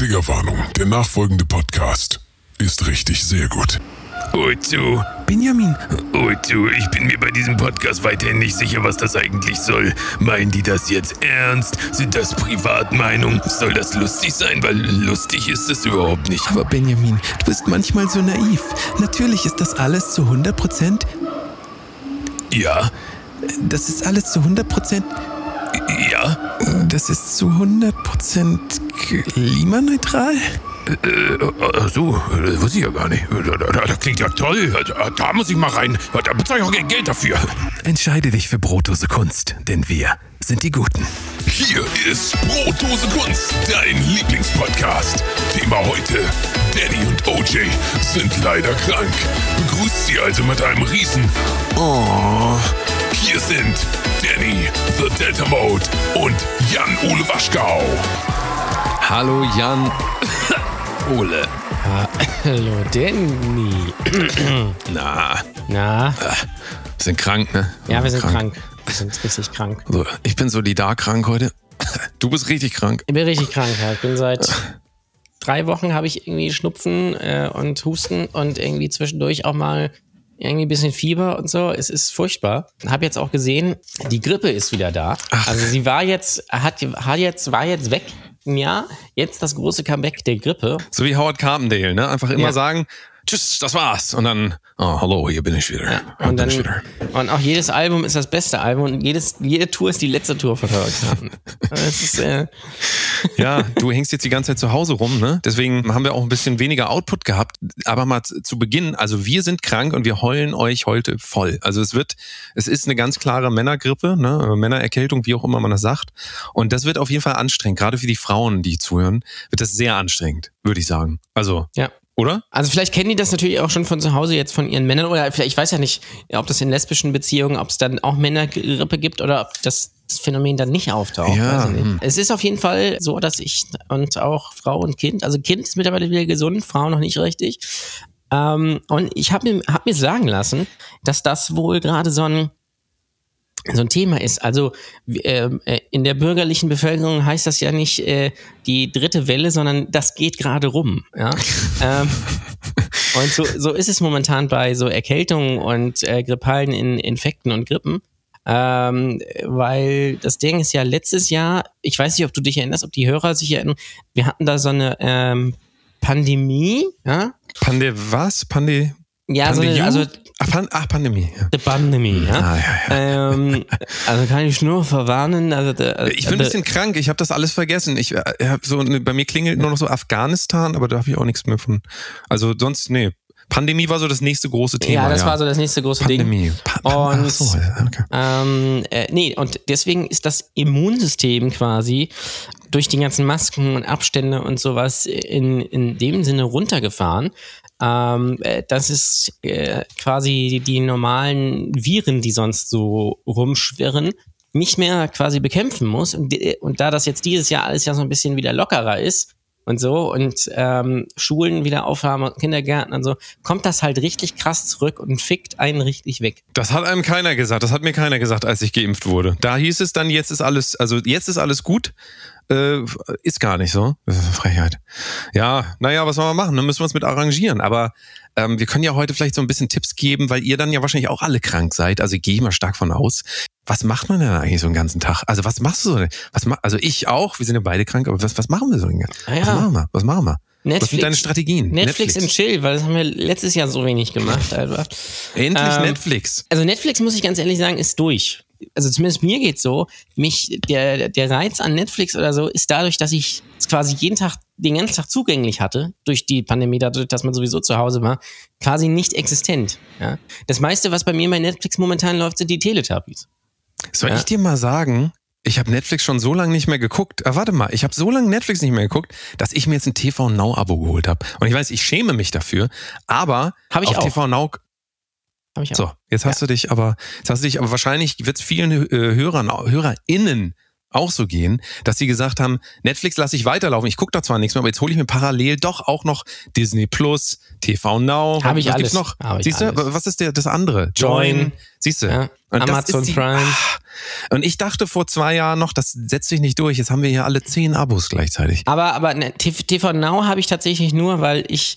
Triggerwarnung. Der nachfolgende Podcast ist richtig sehr gut. Ozu, Benjamin, Ozu, ich bin mir bei diesem Podcast weiterhin nicht sicher, was das eigentlich soll. Meinen die das jetzt ernst? Sind das Privatmeinungen? Soll das lustig sein? Weil lustig ist es überhaupt nicht. aber Benjamin, du bist manchmal so naiv. Natürlich ist das alles zu 100 Prozent. Ja, Das ist alles zu 100 Prozent. Ja, Das ist zu 100 Prozent klimaneutral. äh, ach so, das wusste ich ja gar nicht. Das, das klingt ja toll. Da, da muss ich mal rein. Da bezahle ich auch kein Geld dafür. Entscheide dich für Brotdose Kunst, denn wir sind die Guten. Hier ist Brotdose Kunst, dein Lieblingspodcast. Thema heute: Danny und OJ sind leider krank. Begrüßt sie also mit einem Riesen. Oh. Hier sind Danny, The Delta Mode und Jan-Ole Waschgau. Hallo Jan. Ole. Hallo Danny. Na, Na, sind krank, ne? ja, wir sind krank. Wir sind richtig krank. So, ich bin solidar krank heute. Du bist richtig krank. Ich bin richtig krank. Ja. Ich bin seit drei Wochen habe ich irgendwie Schnupfen äh, und Husten und irgendwie zwischendurch auch mal irgendwie ein bisschen Fieber und so. Es ist furchtbar. Habe jetzt auch gesehen, die Grippe ist wieder da. Also sie war jetzt, hat, hat jetzt, war jetzt weg. Ja, jetzt das große Comeback der Grippe. So wie Howard Carpendale, ne? Einfach immer Ja. sagen, tschüss, das war's. Und dann, oh, hallo, hier bin ich wieder. Hier Und, dann, ich wieder. und auch jedes Album ist das beste Album und jedes, jede Tour ist die letzte Tour von ist, äh, Ja, du hängst jetzt die ganze Zeit zu Hause rum, ne? Deswegen haben wir auch ein bisschen weniger Output gehabt. Aber mal zu zu Beginn, also wir sind krank und wir heulen euch heute voll. Also es wird, es ist eine ganz klare Männergrippe, ne? Männererkältung, wie auch immer man das sagt. Und das wird auf jeden Fall anstrengend. Gerade für die Frauen, die zuhören, wird das sehr anstrengend, würde ich sagen. Also, ja. Oder? Also vielleicht kennen die das natürlich auch schon von zu Hause jetzt von ihren Männern oder vielleicht, ich weiß ja nicht, ob das in lesbischen Beziehungen, ob es dann auch Männergrippe gibt oder ob das Phänomen dann nicht auftaucht. Ja, nicht. hm. Es ist auf jeden Fall so, dass ich und auch Frau und Kind, also Kind ist mittlerweile wieder gesund, Frau noch nicht richtig. Ähm, und ich habe mir, hab mir sagen lassen, dass das wohl gerade so ein so ein Thema ist. Also ähm, äh, in der bürgerlichen Bevölkerung heißt das ja nicht äh, die dritte Welle, sondern das geht gerade rum. Ja? ähm, und so, so ist es momentan bei so Erkältungen und äh, grippalen in Infekten und Grippen. Ähm, weil das Ding ist ja letztes Jahr, ich weiß nicht, ob du dich erinnerst, ob die Hörer sich erinnern, wir hatten da so eine ähm, Pandemie, ja, Pande, was? Pande, ja, so eine, also ach, Pan, ach, Pandemie. Ja. eine Pandemie, ja. Ah, ja, ja. Ähm, also kann ich nur verwarnen. Also, der- Ich bin ein bisschen krank, ich habe das alles vergessen. Ich äh, hab so bei mir klingelt nur noch so Afghanistan, aber da habe ich auch nichts mehr von. Also sonst nee. Pandemie war so das nächste große Thema. Ja, das war so das nächste große Ding. Pandemie. Pa pa Und- ach so, okay. Ähm, äh, nee, und deswegen ist das Immunsystem quasi durch die ganzen Masken und Abstände und sowas in, in dem Sinne runtergefahren. Ähm, äh, das ist äh, quasi die normalen Viren, die sonst so rumschwirren, nicht mehr quasi bekämpfen muss. Und, die- und da das jetzt dieses Jahr alles ja so ein bisschen wieder lockerer ist und so und ähm, Schulen wieder aufhaben und Kindergärten und so, kommt das halt richtig krass zurück und fickt einen richtig weg. Das hat einem keiner gesagt. Das hat mir keiner gesagt, als ich geimpft wurde. Da hieß es dann, jetzt ist alles, also jetzt ist alles gut. Äh, ist gar nicht so. Das ist eine Frechheit. Ja, naja, was soll man machen? Dann müssen wir uns mit arrangieren. Aber ähm, wir können ja heute vielleicht so ein bisschen Tipps geben, weil ihr dann ja wahrscheinlich auch alle krank seid. Also ich gehe mal stark von aus. Was macht man denn eigentlich so einen ganzen Tag? Also was machst du so? Was ma also ich auch, wir sind ja beide krank, aber was, was machen wir so? den ganzen- Ah ja. Was machen wir? Was machen wir? was sind deine Strategien? Netflix, im Chill, weil das haben wir letztes Jahr so wenig gemacht. Einfach. Endlich Ähm, Netflix. Also Netflix, muss ich ganz ehrlich sagen, ist durch. Also zumindest mir geht's so. Mich, der, der Reiz an Netflix oder so ist dadurch, dass ich es quasi jeden Tag, den ganzen Tag zugänglich hatte, durch die Pandemie, dadurch, dass man sowieso zu Hause war, quasi nicht existent. Ja? Das meiste, was bei mir bei Netflix momentan läuft, sind die Teletubbies. Soll Ja. ich dir mal sagen, ich habe Netflix schon so lange nicht mehr geguckt. Äh, warte mal, ich habe so lange Netflix nicht mehr geguckt, dass ich mir jetzt ein TV Now Abo geholt habe. Und ich weiß, ich schäme mich dafür, aber Hab ich auf auch. TV Now Hab ich auch. so, jetzt hast du dich aber jetzt hast du dich aber wahrscheinlich wird es vielen äh, Hörern HörerInnen auch so gehen, dass sie gesagt haben, Netflix lasse ich weiterlaufen. Ich gucke da zwar nichts mehr, aber jetzt hole ich mir parallel doch auch noch Disney Plus, TV Now. Hab ich was alles. gibt's noch? Hab Siehst du, was ist der, das andere? Join. Siehst du? Ja. Amazon die- Prime. Ah. Und ich dachte vor zwei Jahren noch, das setzt sich nicht durch. Jetzt haben wir hier alle zehn Abos gleichzeitig. Aber, aber ne, TV Now habe ich tatsächlich nur, weil ich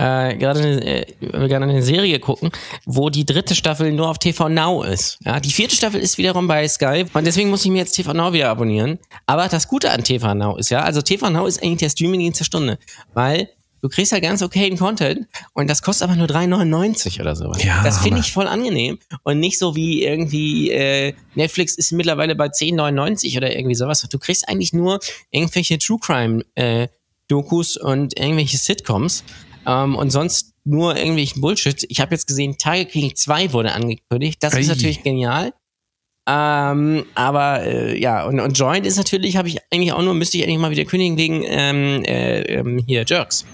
äh, gerade eine, äh, eine Serie gucken, wo die dritte Staffel nur auf TV Now ist. Ja, die vierte Staffel ist wiederum bei Sky und deswegen muss ich mir jetzt TV Now wieder abonnieren. Aber das Gute an TV Now ist ja, also TV Now ist eigentlich der Streamingdienst der Stunde, weil du kriegst halt ganz okayen Content und das kostet aber nur 3,99 oder sowas. Ja, das finde ich voll angenehm und nicht so wie irgendwie äh, Netflix ist mittlerweile bei 10,99 oder irgendwie sowas. Du kriegst eigentlich nur irgendwelche True Crime äh, Dokus und irgendwelche Sitcoms ähm, und sonst nur irgendwelchen Bullshit. Ich habe jetzt gesehen, Tiger King 2 wurde angekündigt. Das ist Ei. natürlich genial. Ähm, aber äh, ja, und, und Joint ist natürlich, habe ich eigentlich auch nur, müsste ich eigentlich mal wieder kündigen wegen ähm, äh, ähm, hier Jerks.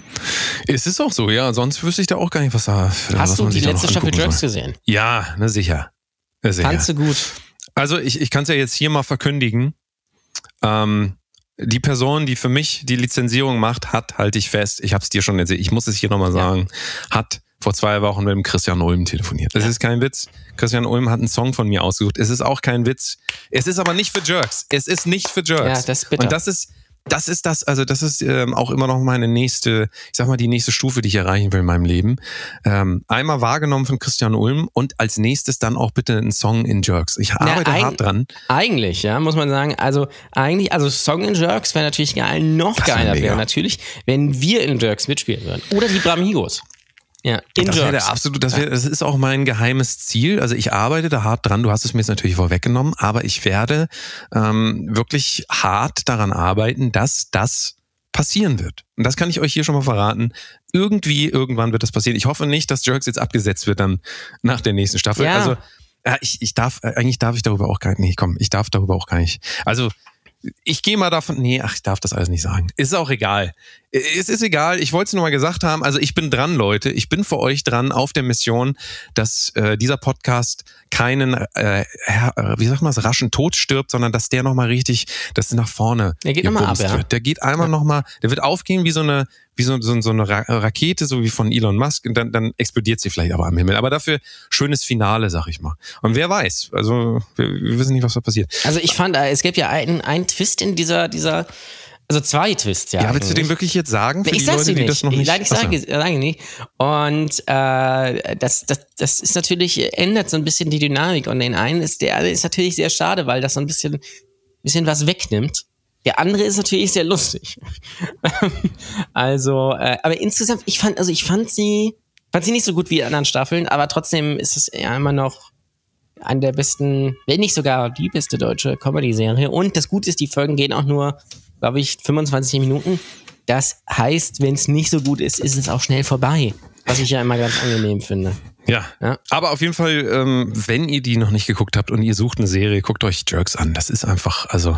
Es ist auch so, ja. Sonst wüsste ich da auch gar nicht, was da. was Hast du man die letzte Staffel Jerks soll. gesehen? Ja, na sicher. Na, sicher. Fandst du gut? Also ich, ich kann es ja jetzt hier mal verkündigen. Ähm, die Person, die für mich die Lizenzierung macht, hat, halte ich fest, ich habe es dir schon erzählt, ich muss es hier nochmal sagen, hat vor zwei Wochen mit dem Christian Ulm telefoniert. Das ist kein Witz. Christian Ulm hat einen Song von mir ausgesucht. Es ist auch kein Witz. Es ist aber nicht für Jerks. Es ist nicht für Jerks. Ja, das ist bitter. Und das ist, das ist das, also das ist ähm, auch immer noch meine nächste, ich sag mal, die nächste Stufe, die ich erreichen will in meinem Leben. Ähm, einmal wahrgenommen von Christian Ulm und als nächstes dann auch bitte ein Song in Jerks. Ich arbeite ein- hart dran. Eigentlich, ja, muss man sagen. Also eigentlich, also Song in Jerks wäre natürlich geil. Noch Das geiler wäre natürlich, wenn wir in Jerks mitspielen würden. Oder die Bramigos. Ja, in Das wäre absolut, das, wäre, das ist auch mein geheimes Ziel. Also ich arbeite da hart dran. Du hast es mir jetzt natürlich vorweggenommen, aber ich werde ähm, wirklich hart daran arbeiten, dass das passieren wird. Und das kann ich euch hier schon mal verraten. Irgendwie, irgendwann wird das passieren. Ich hoffe nicht, dass Jerks jetzt abgesetzt wird dann nach der nächsten Staffel. Ja. Also ja, ich, ich darf, äh, eigentlich darf ich darüber auch gar nicht, nee, komm, ich darf darüber auch gar nicht. Also ich gehe mal davon, nee, ach, ich darf das alles nicht sagen. Ist auch egal. Es ist egal, ich wollte es nur mal gesagt haben. Also ich bin dran, Leute. Ich bin für euch dran auf der Mission, dass äh, dieser Podcast keinen, äh, äh, wie sagt man das, raschen Tod stirbt, sondern dass der nochmal richtig, dass der nach vorne Der geht noch mal gebumst ab, ja. wird. Der geht einmal noch nochmal, der wird aufgehen wie so eine, wie so, so, so eine Ra Rakete, so wie von Elon Musk, und dann, dann explodiert sie vielleicht aber am Himmel. Aber dafür schönes Finale, sag ich mal. Und wer weiß, also wir, wir wissen nicht, was da passiert. Also ich fand, äh, es gibt ja einen, einen Twist in dieser, dieser, also zwei Twists, ja. Ja, willst du den wirklich jetzt sagen? Für ich die Leute, dir die nicht. das noch nicht. Nein, ich sage, sage nicht. Und äh, das, das, das ist natürlich, ändert so ein bisschen die Dynamik. Und den einen ist, der ist natürlich sehr schade, weil das so ein bisschen, bisschen was wegnimmt. Der andere ist natürlich sehr lustig. also, äh, aber insgesamt, ich fand, also ich fand sie, fand sie nicht so gut wie die anderen Staffeln, aber trotzdem ist es ja immer noch eine der besten, wenn nicht sogar die beste deutsche Comedy-Serie. Und das Gute ist, die Folgen gehen auch nur, glaube ich, 25 Minuten. Das heißt, wenn es nicht so gut ist, ist es auch schnell vorbei. Was ich ja immer ganz angenehm finde. Ja. Ja. Aber auf jeden Fall, ähm, wenn ihr die noch nicht geguckt habt und ihr sucht eine Serie, guckt euch Jerks an. Das ist einfach, also,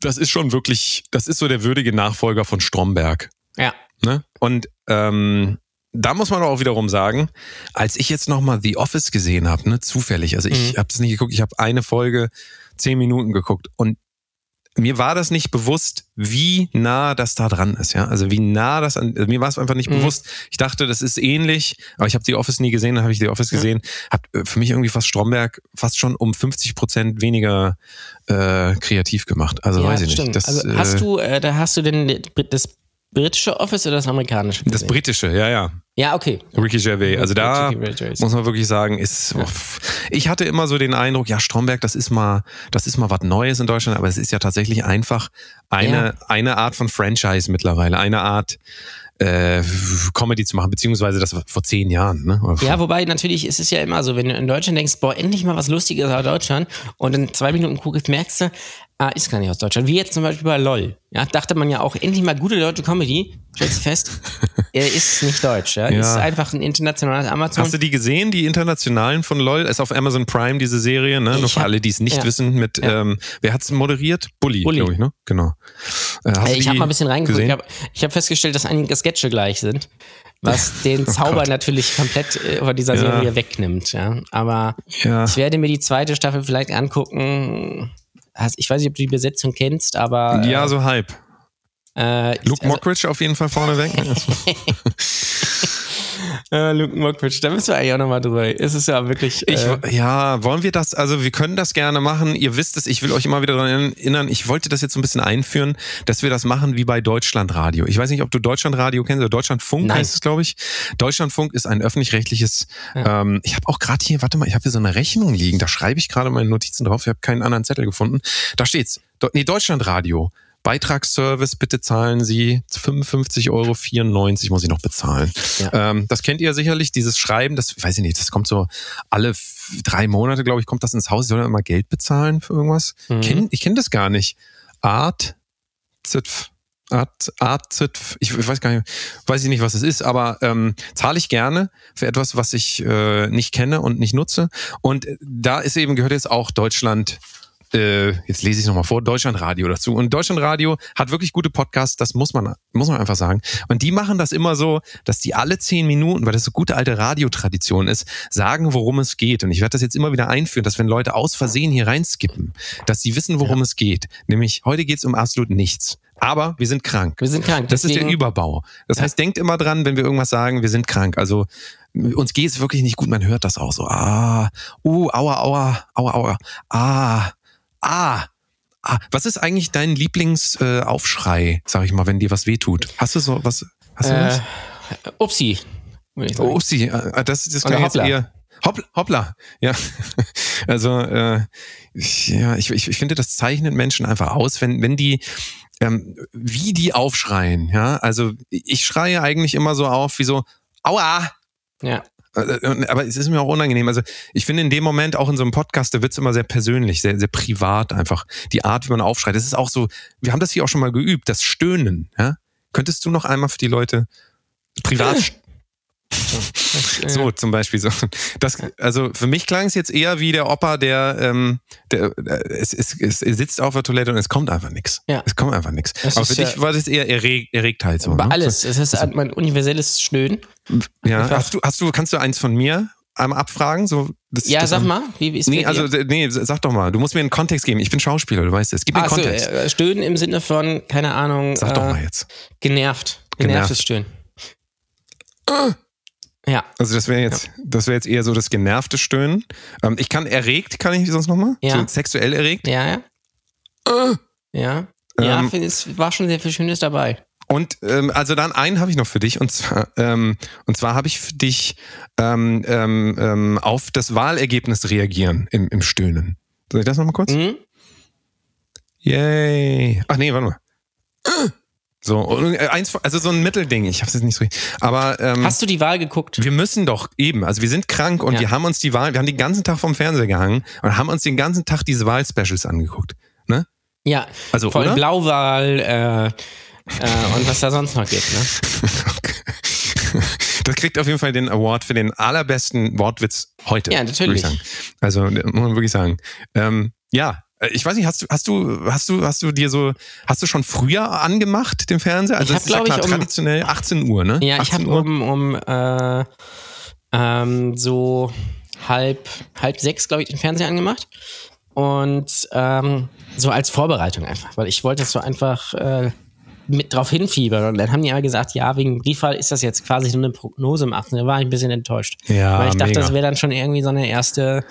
das ist schon wirklich, das ist so der würdige Nachfolger von Stromberg. Ja. Ne? Und ähm, da muss man auch wiederum sagen, als ich jetzt nochmal The Office gesehen habe, ne, zufällig, also ich Mhm. habe das nicht geguckt, ich habe eine Folge zehn Minuten geguckt und mir war das nicht bewusst, wie nah das da dran ist, ja. Also wie nah das an, also mir war es einfach nicht Mhm. bewusst. Ich dachte, das ist ähnlich, aber ich habe The Office nie gesehen, dann habe ich The Office gesehen, hab äh, für mich irgendwie fast Stromberg fast schon um 50 Prozent weniger äh, kreativ gemacht. Also ja, weiß ich stimmt. nicht. Das, also äh, hast du, äh, da hast du denn das britische Office oder das amerikanische? das gesehen? britische, ja, ja. Ja, okay. Ricky Gervais. Also da Ricky Gervais. muss man wirklich sagen, ist. uff. Ich hatte immer so den Eindruck, ja, Stromberg, das ist mal, das ist mal was Neues in Deutschland, aber es ist ja tatsächlich einfach eine, Ja. eine Art von Franchise mittlerweile, eine Art äh, Comedy zu machen, beziehungsweise das war vor zehn Jahren, ne? Ja, wobei natürlich ist es ja immer so, wenn du in Deutschland denkst, boah, endlich mal was Lustiges aus Deutschland und in zwei Minuten guckst, merkst du, ah, ist gar nicht aus Deutschland. Wie jetzt zum Beispiel bei LOL. Ja, dachte man ja auch, endlich mal gute deutsche Comedy. Stellst fest, er ist nicht deutsch, ja. Ja. Ist einfach ein internationales Amazon. Hast du die gesehen, die internationalen von LOL? Ist auf Amazon Prime diese Serie, ne? Ich Nur für hab- alle, die es nicht ja. wissen, mit, Ja. ähm, wer hat's moderiert? Bully, Bully. glaube ich, ne? Genau. Äh, Äh, ich habe mal ein bisschen reingeguckt. Ich habe hab festgestellt, dass einige Sketche gleich sind, was den Zauber Oh natürlich komplett äh, von dieser Ja. Serie wegnimmt. Ja. Aber Ja. ich werde mir die zweite Staffel vielleicht angucken. Ich weiß nicht, ob du die Besetzung kennst, aber. Ja, äh, so halb. Äh, Luke also, Mockridge auf jeden Fall vorneweg. äh, Luke Mockridge, da müssen wir eigentlich auch nochmal drüber. Es ist ja wirklich. Ich, äh, ja, wollen wir das, also wir können das gerne machen. Ihr wisst es, ich will euch immer wieder daran erinnern, ich wollte das jetzt so ein bisschen einführen, dass wir das machen wie bei Deutschlandradio. Ich weiß nicht, ob du Deutschlandradio kennst oder Deutschlandfunk Nein. heißt es, glaube ich. Deutschlandfunk ist ein öffentlich-rechtliches, ähm, ich habe auch gerade hier, warte mal, ich habe hier so eine Rechnung liegen, da schreibe ich gerade meine Notizen drauf, ich habe keinen anderen Zettel gefunden. Da steht's, Do nee, Deutschlandradio. Beitragsservice, bitte zahlen Sie 55,94 Euro muss ich noch bezahlen. Ja. Ähm, das kennt ihr sicherlich, dieses Schreiben, das weiß ich nicht, das kommt so alle drei Monate, glaube ich, kommt das ins Haus. Soll immer Geld bezahlen für irgendwas. Mhm. Kenn, ich kenne das gar nicht. Art Zitf. Art, Art Zitf. Ich, ich weiß gar nicht, weiß ich nicht, was es ist, aber ähm, zahle ich gerne für etwas, was ich äh, nicht kenne und nicht nutze. Und äh, da ist eben, gehört jetzt auch Deutschland äh, jetzt lese ich es nochmal vor, Deutschlandradio dazu. Und Deutschlandradio hat wirklich gute Podcasts, das muss man, muss man einfach sagen. Und die machen das immer so, dass die alle zehn Minuten, weil das so gute alte Radiotradition ist, sagen, worum es geht. Und ich werde das jetzt immer wieder einführen, dass wenn Leute aus Versehen hier reinskippen, dass sie wissen, worum es geht. Nämlich, heute geht es um absolut nichts. Aber wir sind krank. wir sind krank. Das ist der Überbau. Das heißt, denkt immer dran, wenn wir irgendwas sagen, wir sind krank. Also uns geht es wirklich nicht gut, man hört das auch so. Ah, uh, aua, aua, aua, aua. Ah, ah. Ah, was ist eigentlich dein Lieblingsaufschrei, äh, sag ich mal, wenn dir was wehtut? Hast du so was? Hast du Äh, was? Upsi. Oh, upsi, äh, das, das Oder klingt jetzt hoppla. eher. Hoppla, hoppla, ja. Also, äh, ich- ja, ich, ich, ich finde, das zeichnet Menschen einfach aus, wenn, wenn die, ähm, wie die aufschreien, ja. Also, ich schreie eigentlich immer so auf, wie so, aua, Ja. Äh, aber es ist mir auch unangenehm. Also ich finde in dem Moment, auch in so einem Podcast, da wird immer sehr persönlich, sehr, sehr privat einfach. Die Art, wie man aufschreit. Das ist auch so, wir haben das hier auch schon mal geübt, das Stöhnen. Ja? Könntest du noch einmal für die Leute privat Das, äh, so zum Beispiel so. Das, also für mich klang es jetzt eher wie der Opa, der, ähm, der äh, es, es, es sitzt auf der Toilette und es kommt einfach nichts. Ja. Es kommt einfach nichts. Das Aber für ist dich ja- war das eher Erreg Erregtheit so. Bei ne? alles. Es ist halt mein universelles Stöhnen. Ja. Einfach- Hast du, hast du, kannst du eins von mir einmal abfragen? So, ich Ja, das sag mal, wie ist Nee, also nee, sag doch mal. Du musst mir einen Kontext geben. Ich bin Schauspieler, du weißt es. Gib mir einen Ach so, Kontext. äh, Stöhnen im Sinne von, keine Ahnung, Sag doch äh, mal jetzt. genervt. Genervt. Genervtes Stöhnen. Ja, Also das wäre jetzt, das wäre jetzt eher so das genervte Stöhnen. Ähm, ich kann erregt, kann ich sonst nochmal? Ja. So sexuell erregt. ja, ja. Ja, ja, Ähm, es war schon sehr viel Schönes dabei. Und ähm, also dann einen habe ich noch für dich und zwar ähm, und zwar habe ich für dich ähm, ähm, ähm, auf das Wahlergebnis reagieren im, im Stöhnen. Soll ich das nochmal kurz? Mhm. Yay. Ach nee, warte mal. So, äh, eins, also so ein Mittelding. Ich habe es jetzt nicht so. Aber ähm, Hast du die Wahl geguckt? wir müssen doch eben, also wir sind krank und Ja. wir haben uns die Wahl, wir haben den ganzen Tag vom Fernseher gehangen und haben uns den ganzen Tag diese Wahlspecials angeguckt. Ne? Ja, Also, vor allem? Blauwahl äh, äh, und was da sonst noch gibt. Ne? Das kriegt auf jeden Fall den Award für den allerbesten Wortwitz heute. Ja, natürlich. Also muss man wirklich sagen. Ähm, ja, ich weiß nicht, hast du, hast du, hast du, hast du dir so, hast du schon früher angemacht den Fernseher? Also Ich es hab, ist ja glaub ich, klar, um- traditionell 18 Uhr, ne? Ja, ich 18 habe um, um äh, ähm, so halb, halb sechs, glaube ich, den Fernseher angemacht. Und ähm, so als Vorbereitung einfach, weil ich wollte so einfach äh, mit drauf hinfiebern. Und dann haben die aber gesagt, ja, wegen Briefwahl ist das jetzt quasi nur eine Prognose im 18. Da war ich ein bisschen enttäuscht. Ja, weil ich dachte, mega. das wäre dann schon irgendwie so eine erste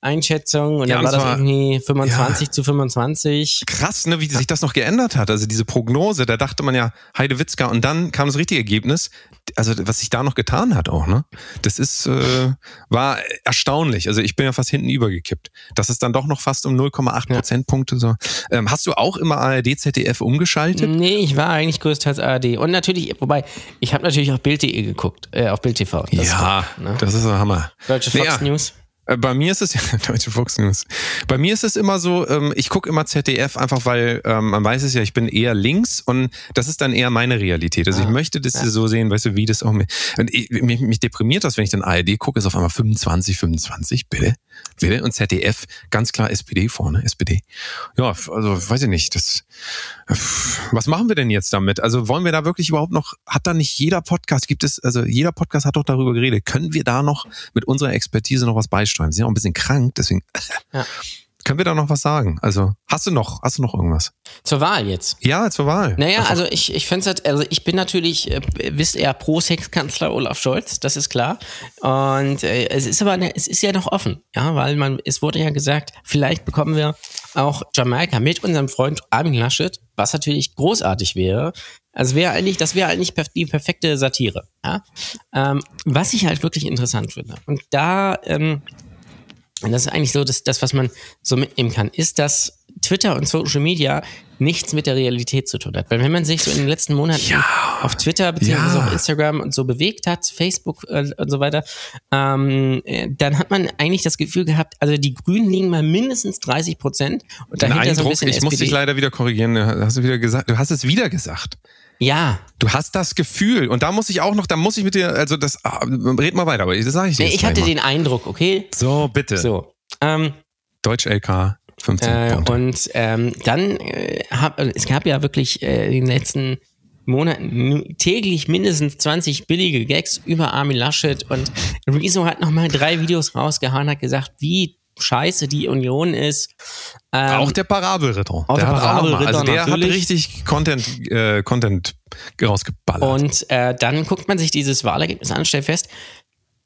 Einschätzung. Und Ja, dann war das irgendwie 25 zu 25. krass, ne, wie sich das noch geändert hat. Also diese Prognose, da dachte man ja Heidewitzka und dann kam das richtige Ergebnis. Also was sich da noch getan hat auch, ne? Das ist äh, war erstaunlich. Also ich bin ja fast hinten übergekippt. Das ist dann doch noch fast um 0,8 Prozentpunkte so. Ähm, hast du auch immer ARD, ZDF umgeschaltet? Nee, ich war eigentlich größtenteils ARD. Und natürlich, wobei, ich habe natürlich auf Bild.de geguckt, äh, auf Bild TV. Das ja, ne? das ist der Hammer. Deutsche Fox Ja. News. Äh, Bei mir ist es ja Deutsche Fox News. Bei mir ist es immer so, ähm, ich gucke immer ZDF einfach, weil ähm, man weiß es ja, ich bin eher links und das ist dann eher meine Realität. Also ich möchte das so sehen, weißt du, wie das auch mir. Und ich, mich, mich deprimiert das, wenn ich dann ARD gucke, ist auf einmal 25, 25, bitte, bitte. Und ZDF ganz klar SPD vorne, SPD. Ja, also weiß ich nicht. Das. Was machen wir denn jetzt damit? Also wollen wir da wirklich überhaupt noch? Hat da nicht jeder Podcast? Gibt es? Also jeder Podcast hat doch darüber geredet. Können wir da noch mit unserer Expertise noch was beisteuern? Wir sind ja auch ein bisschen krank, deswegen Ja. können wir da noch was sagen? Also, hast du noch, hast du noch irgendwas? Zur Wahl jetzt. Ja, zur Wahl. Naja, also ich, ich fände halt, also ich bin natürlich, äh, wisst ihr, Pro-Sex-Kanzler Olaf Scholz, das ist klar. Und äh, es ist aber, ne, es ist ja noch offen, ja, weil man, es wurde ja gesagt, vielleicht bekommen wir auch Jamaika mit unserem Freund Armin Laschet, was natürlich großartig wäre. Also wäre eigentlich, das wäre eigentlich die perfekte Satire. Ja? Ähm, was ich halt wirklich interessant finde. Und da, ähm, und das ist eigentlich so, dass das, was man so mitnehmen kann, ist, dass Twitter und Social Media nichts mit der Realität zu tun hat. Weil wenn man sich so in den letzten Monaten Ja. auf Twitter beziehungsweise Ja. auf Instagram und so bewegt hat, Facebook äh, und so weiter, ähm, äh, dann hat man eigentlich das Gefühl gehabt, also die Grünen liegen mal mindestens 30 Prozent und dahinter so ein Eindruck, bisschen ich muss SPD. dich leider wieder korrigieren. Du hast wieder gesagt. Du hast es wieder gesagt. Ja, Du hast das Gefühl. Und da muss ich auch noch, da muss ich mit dir, also das, ah, red mal weiter, aber das sage ich nee, jetzt ich hatte mal. den Eindruck, okay? So, bitte. So. Ähm, Deutsch LK 15 Äh, und ähm, dann äh, hab, es gab ja wirklich äh, in den letzten Monaten täglich mindestens 20 billige Gags über Armin Laschet und Rezo hat nochmal drei Videos rausgehauen, hat gesagt, wie scheiße die Union ist. Ähm, auch der Parabelritter. auch der hat noch mal- Parabelritter Also der hat natürlich. richtig Content, äh, Content rausgeballert. Und äh, dann guckt man sich dieses Wahlergebnis an, stellt fest,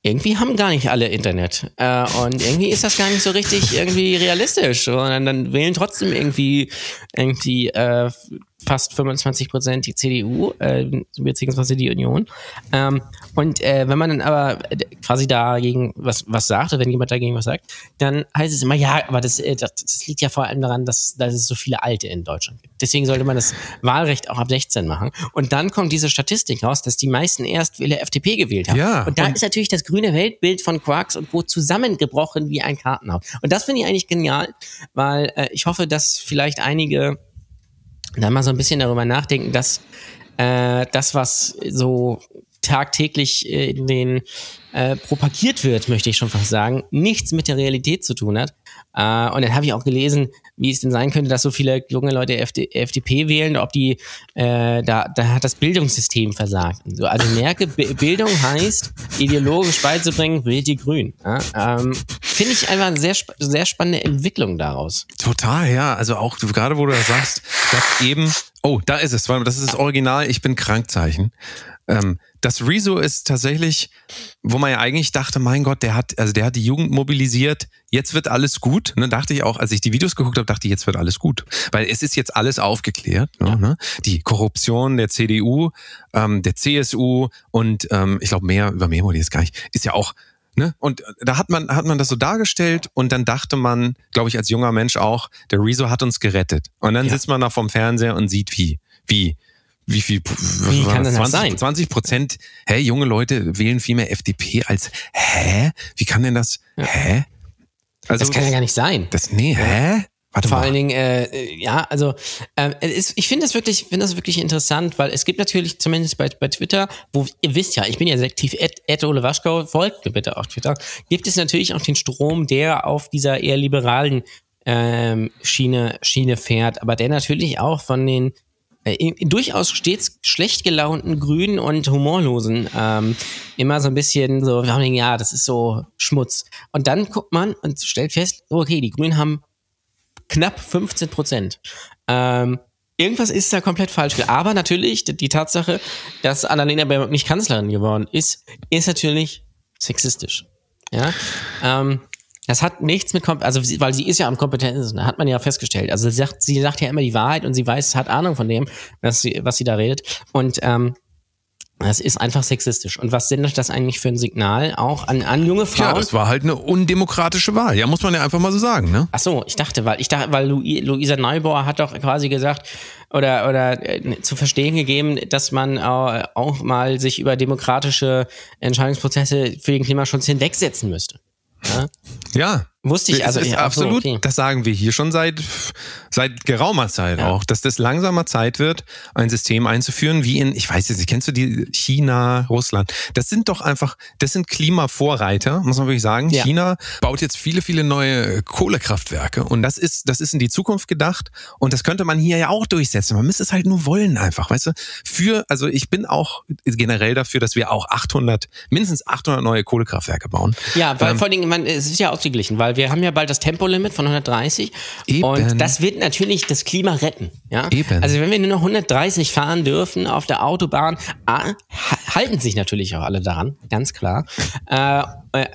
irgendwie haben gar nicht alle Internet. Äh, und irgendwie ist das gar nicht so richtig irgendwie realistisch. Und dann wählen trotzdem irgendwie, irgendwie äh, fast 25 Prozent die CDU, äh, beziehungsweise die Union. Ähm, und äh, wenn man dann aber quasi dagegen was, was sagt, oder wenn jemand dagegen was sagt, dann heißt es immer, ja, aber das, äh, das, das liegt ja vor allem daran, dass, dass es so viele Alte in Deutschland gibt. Deswegen sollte man das Wahlrecht auch ab 16 machen. Und dann kommt diese Statistik raus, dass die meisten Erstwähler FDP gewählt haben. Ja, und da und- ist natürlich das grüne Weltbild von Quarks und Co. zusammengebrochen wie ein Kartenhaus. Und das finde ich eigentlich genial, weil äh, ich hoffe, dass vielleicht einige da mal so ein bisschen darüber nachdenken, dass äh, das, was so tagtäglich äh, in den äh, propagiert wird, möchte ich schon fast sagen, nichts mit der Realität zu tun hat. Äh, und dann habe ich auch gelesen, wie es denn sein könnte, dass so viele junge Leute FD, FDP wählen, ob die, äh, da, da hat das Bildungssystem versagt. So, also merke, B Bildung heißt, ideologisch beizubringen, wählt die Grün. Ja? Ähm, Finde ich einfach eine sehr, sehr spannende Entwicklung daraus. Total, ja. Also auch gerade, wo du das sagst, dass eben, oh, da ist es, das ist das Original, ich bin Krankzeichen. Ähm, das Rezo ist tatsächlich, wo man ja eigentlich dachte, mein Gott, der hat, also der hat die Jugend mobilisiert, jetzt wird alles gut. Und dann dachte ich auch, als ich die Videos geguckt habe, dachte ich, jetzt wird alles gut. Weil es ist jetzt alles aufgeklärt. Ne, ne? Die Korruption der CDU, ähm, der CSU und ähm, ich glaube, mehr über mehr ich jetzt gar nicht, ist ja auch Ne? Und da hat man, hat man das so dargestellt und dann dachte man, glaube ich, als junger Mensch auch, der Rezo hat uns gerettet. Und dann Ja. sitzt man da vorm Fernseher und sieht, wie, wie, wie viel, Wie kann denn das 20, sein? 20 Prozent, hä, junge Leute wählen viel mehr FDP als, hä? Wie kann denn das, hä? Also, Das kann ja gar nicht sein. das, nee, hä? Warte Vor mal. allen Dingen, äh, ja, also es ist, ich finde das wirklich, finde das wirklich interessant, weil es gibt natürlich zumindest bei, bei Twitter, wo ihr wisst ja, ich bin ja sehr aktiv, Ed, Ed Ole Waschkau, folgt mir bitte auf Twitter, gibt es natürlich auch den Strom, der auf dieser eher liberalen ähm, Schiene, Schiene fährt, aber der natürlich auch von den äh, durchaus stets schlecht gelaunten Grünen und Humorlosen ähm, immer so ein bisschen so, wir haben ja, das ist so Schmutz. Und dann guckt man und stellt fest, oh, okay, die Grünen haben knapp 15 Prozent. Ähm, irgendwas ist da komplett falsch. Aber natürlich, die, die Tatsache, dass Annalena Baerbock nicht Kanzlerin geworden ist, ist natürlich sexistisch. Ja. Ähm, das hat nichts mit, also weil sie ist ja am kompetentesten, hat man ja festgestellt. Also sie sagt, sie sagt ja immer die Wahrheit und sie weiß, hat Ahnung von dem, was sie, was sie da redet. Und ähm, das ist einfach sexistisch. Und was sendet das eigentlich für ein Signal auch an, an junge Ja, Frauen? das war halt eine undemokratische Wahl. Ja, muss man ja einfach mal so sagen, ne? Ach so, ich dachte, weil ich dachte, weil Lu- Luisa Neubauer hat doch quasi gesagt oder oder äh, zu verstehen gegeben, dass man äh, auch mal sich über demokratische Entscheidungsprozesse für den Klimaschutz hinwegsetzen müsste. Ja. Wusste ich also ist ja, absolut, okay. das sagen wir hier schon seit, seit geraumer Zeit Ja. auch, dass das langsamer Zeit wird, ein System einzuführen, wie in, ich weiß jetzt nicht, kennst du die China, Russland? Das sind doch einfach, das sind Klimavorreiter, muss man wirklich sagen. Ja. China baut jetzt viele, viele neue Kohlekraftwerke und das ist, das ist in die Zukunft gedacht und das könnte man hier ja auch durchsetzen. Man müsste es halt nur wollen einfach, weißt du? Für, also ich bin auch generell dafür, dass wir auch 800, mindestens 800 neue Kohlekraftwerke bauen. Ja, weil Ähm, vor allen Dingen, man, es ist ja ausgeglichen, weil weil wir haben ja bald das Tempolimit von 130 Eben. und das wird natürlich das Klima retten. Ja? Eben. Also wenn wir nur noch 130 fahren dürfen auf der Autobahn, ah, ha- halten sich natürlich auch alle daran, ganz klar. Äh,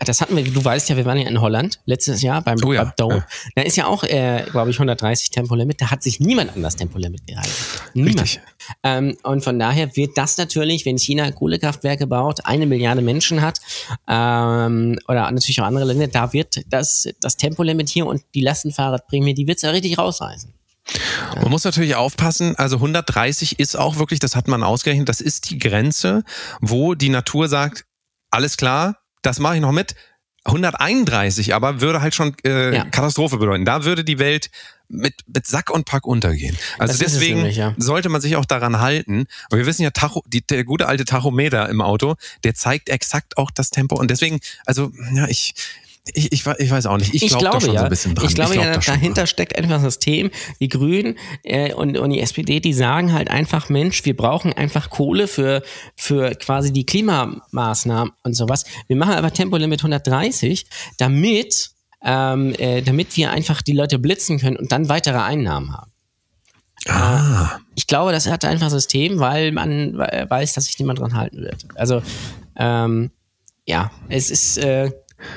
das hatten wir, du weißt ja, wir waren ja in Holland letztes Jahr beim, Oh ja, Dome. ja. Da ist ja auch, äh, glaube ich, 130 Tempolimit. Da hat sich niemand an das Tempolimit gehalten. Niemand. Ähm, und von daher wird das natürlich, wenn China Kohlekraftwerke baut, eine Milliarde Menschen hat, ähm, oder natürlich auch andere Länder, da wird das, das Tempolimit hier und die Lastenfahrradprämie, die wird es ja richtig rausreißen. Man muss natürlich aufpassen, also 130 ist auch wirklich, das hat man ausgerechnet, das ist die Grenze, wo die Natur sagt, alles klar, das mache ich noch mit. 131 aber würde halt schon äh, Ja. Katastrophe bedeuten. Da würde die Welt mit, mit Sack und Pack untergehen. Also Das deswegen nämlich, ja. sollte man sich auch daran halten. Und wir wissen ja, Tacho, die, der gute alte Tachometer im Auto, der zeigt exakt auch das Tempo. Und deswegen, also ja, ich, ich, ich, ich weiß auch nicht. Ich, Ich glaub da glaube schon ja, so ein bisschen dran. ich glaube glaub ja, da dahinter dran. steckt einfach das System. Die Grünen äh, und, und die SPD, die sagen halt einfach, Mensch, wir brauchen einfach Kohle für, für quasi die Klimamaßnahmen und sowas. Wir machen einfach Tempolimit 130, damit, ähm, äh, damit wir einfach die Leute blitzen können und dann weitere Einnahmen haben. Ah. Ich glaube, das hat einfach System, weil man we- weiß, dass sich niemand dran halten wird. Also, ähm, ja, es ist, äh,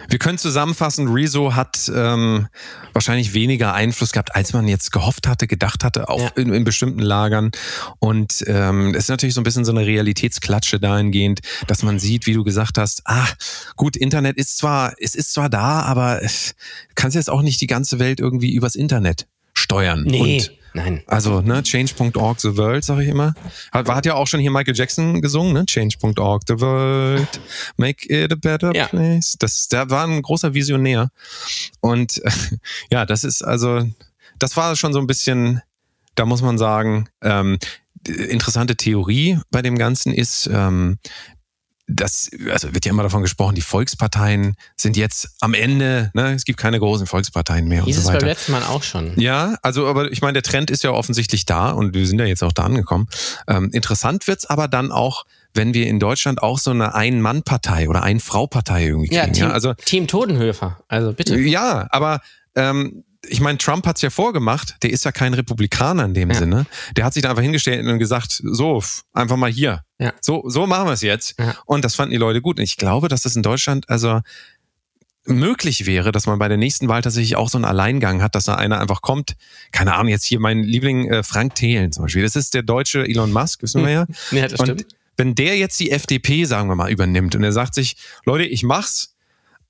Wir können zusammenfassen, Rezo hat ähm, wahrscheinlich weniger Einfluss gehabt, als man jetzt gehofft hatte, gedacht hatte, auch Ja. in, in bestimmten Lagern. Und ähm, es ist natürlich so ein bisschen so eine Realitätsklatsche dahingehend, dass man sieht, wie du gesagt hast, ah, gut, Internet ist zwar, es ist zwar da, aber es kannst jetzt auch nicht die ganze Welt irgendwie übers Internet steuern. nee, Und nein. also, ne, change.org the world, sag ich immer. Hat, hat ja auch schon hier Michael Jackson gesungen, ne? Change.org the world, make it a better Ja. place. Das, der war ein großer Visionär. Und äh, ja, das ist also, das war schon so ein bisschen, da muss man sagen, ähm, interessante Theorie bei dem Ganzen ist, ähm, das, also wird ja immer davon gesprochen, die Volksparteien sind jetzt am Ende, ne, es gibt keine großen Volksparteien mehr und Hieß so es weiter. beim letzten Mal auch schon. Ja, also aber ich meine, der Trend ist ja offensichtlich da und wir sind ja jetzt auch da angekommen. Ähm, interessant wird's aber dann auch, wenn wir in Deutschland auch so eine Ein-Mann-Partei oder Ein-Frau-Partei irgendwie Ja, kriegen. Team, Ja, also Team Todenhöfer. Also bitte. ja, aber ähm, ich meine, Trump hat's ja vorgemacht, der ist ja kein Republikaner in dem Ja. Sinne. Der hat sich da einfach hingestellt und gesagt, so, einfach mal hier. Ja. So, so machen wir es jetzt. Ja. Und das fanden die Leute gut. Und ich glaube, dass das in Deutschland, also möglich wäre, dass man bei der nächsten Wahl tatsächlich auch so einen Alleingang hat, dass da einer einfach kommt. Keine Ahnung, jetzt hier mein Liebling äh, Frank Thelen zum Beispiel. Das ist der deutsche Elon Musk, wissen wir ja. Ja, das Und stimmt. wenn der jetzt die FDP, sagen wir mal, übernimmt und er sagt sich, Leute, ich mach's,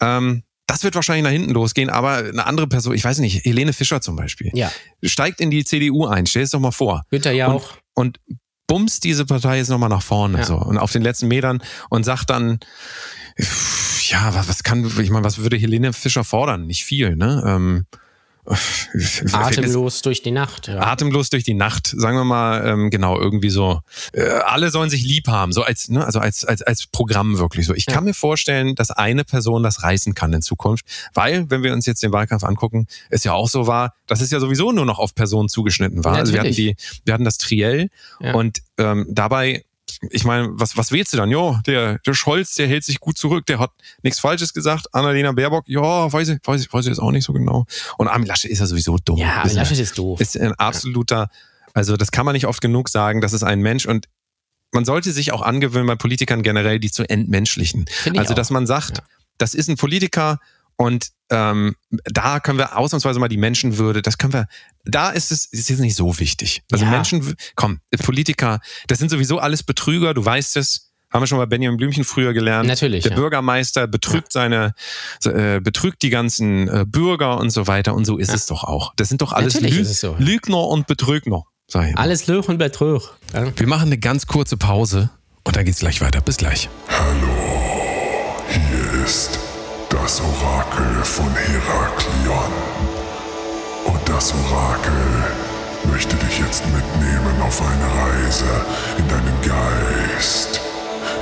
ähm, das wird wahrscheinlich nach hinten losgehen, aber eine andere Person, ich weiß nicht, Helene Fischer zum Beispiel, Ja, steigt in die CDU ein, stell es doch mal vor. Günther ja auch. Und bums diese Partei jetzt nochmal nach vorne, Ja. so, und auf den letzten Metern und sagt dann, ja, was, was kann, ich meine, was würde Helene Fischer fordern? Nicht viel, ne? Ähm, Atemlos durch die Nacht. Ja. Atemlos durch die Nacht, sagen wir mal, ähm, genau, irgendwie so. Äh, alle sollen sich lieb haben, so als, ne, also als, als, als Programm wirklich so. Ich kann mir vorstellen, dass eine Person das reißen kann in Zukunft, weil, wenn wir uns jetzt den Wahlkampf angucken, es ja auch so war, dass es ja sowieso nur noch auf Personen zugeschnitten war. Also wir hatten die, wir hatten das Triell Ja. und ähm, dabei ich meine, was, was willst du dann? Jo, der, der Scholz, der hält sich gut zurück, der hat nichts Falsches gesagt. Annalena Baerbock, ja, weiß ich, weiß ich, weiß ich jetzt auch nicht so genau. Und Armin Laschet ist ja sowieso dumm. Ja, Armin Laschet ist doof. ist ein absoluter, also das kann man nicht oft genug sagen, das ist ein Mensch und man sollte sich auch angewöhnen bei Politikern generell, die zu entmenschlichen. Also, dass man sagt, Ja. das ist ein Politiker und ähm, da können wir ausnahmsweise mal die Menschenwürde, das können wir, da ist es ist jetzt nicht so wichtig. Also Ja. Menschen, komm, Politiker, das sind sowieso alles Betrüger, du weißt es, haben wir schon bei Benjamin Blümchen früher gelernt. Natürlich, Der ja. Bürgermeister betrügt seine, äh, betrügt die ganzen äh, Bürger und so weiter und so ist es doch auch. Das sind doch alles Lü so, ja. Lügner und Betrügner. Sag ich mal. Alles Löch und Betrug. Ja. Wir machen eine ganz kurze Pause und dann geht's gleich weiter. Bis gleich. Hier ist das Orakel von Heraklion. Und das Orakel möchte dich jetzt mitnehmen auf eine Reise in deinen Geist.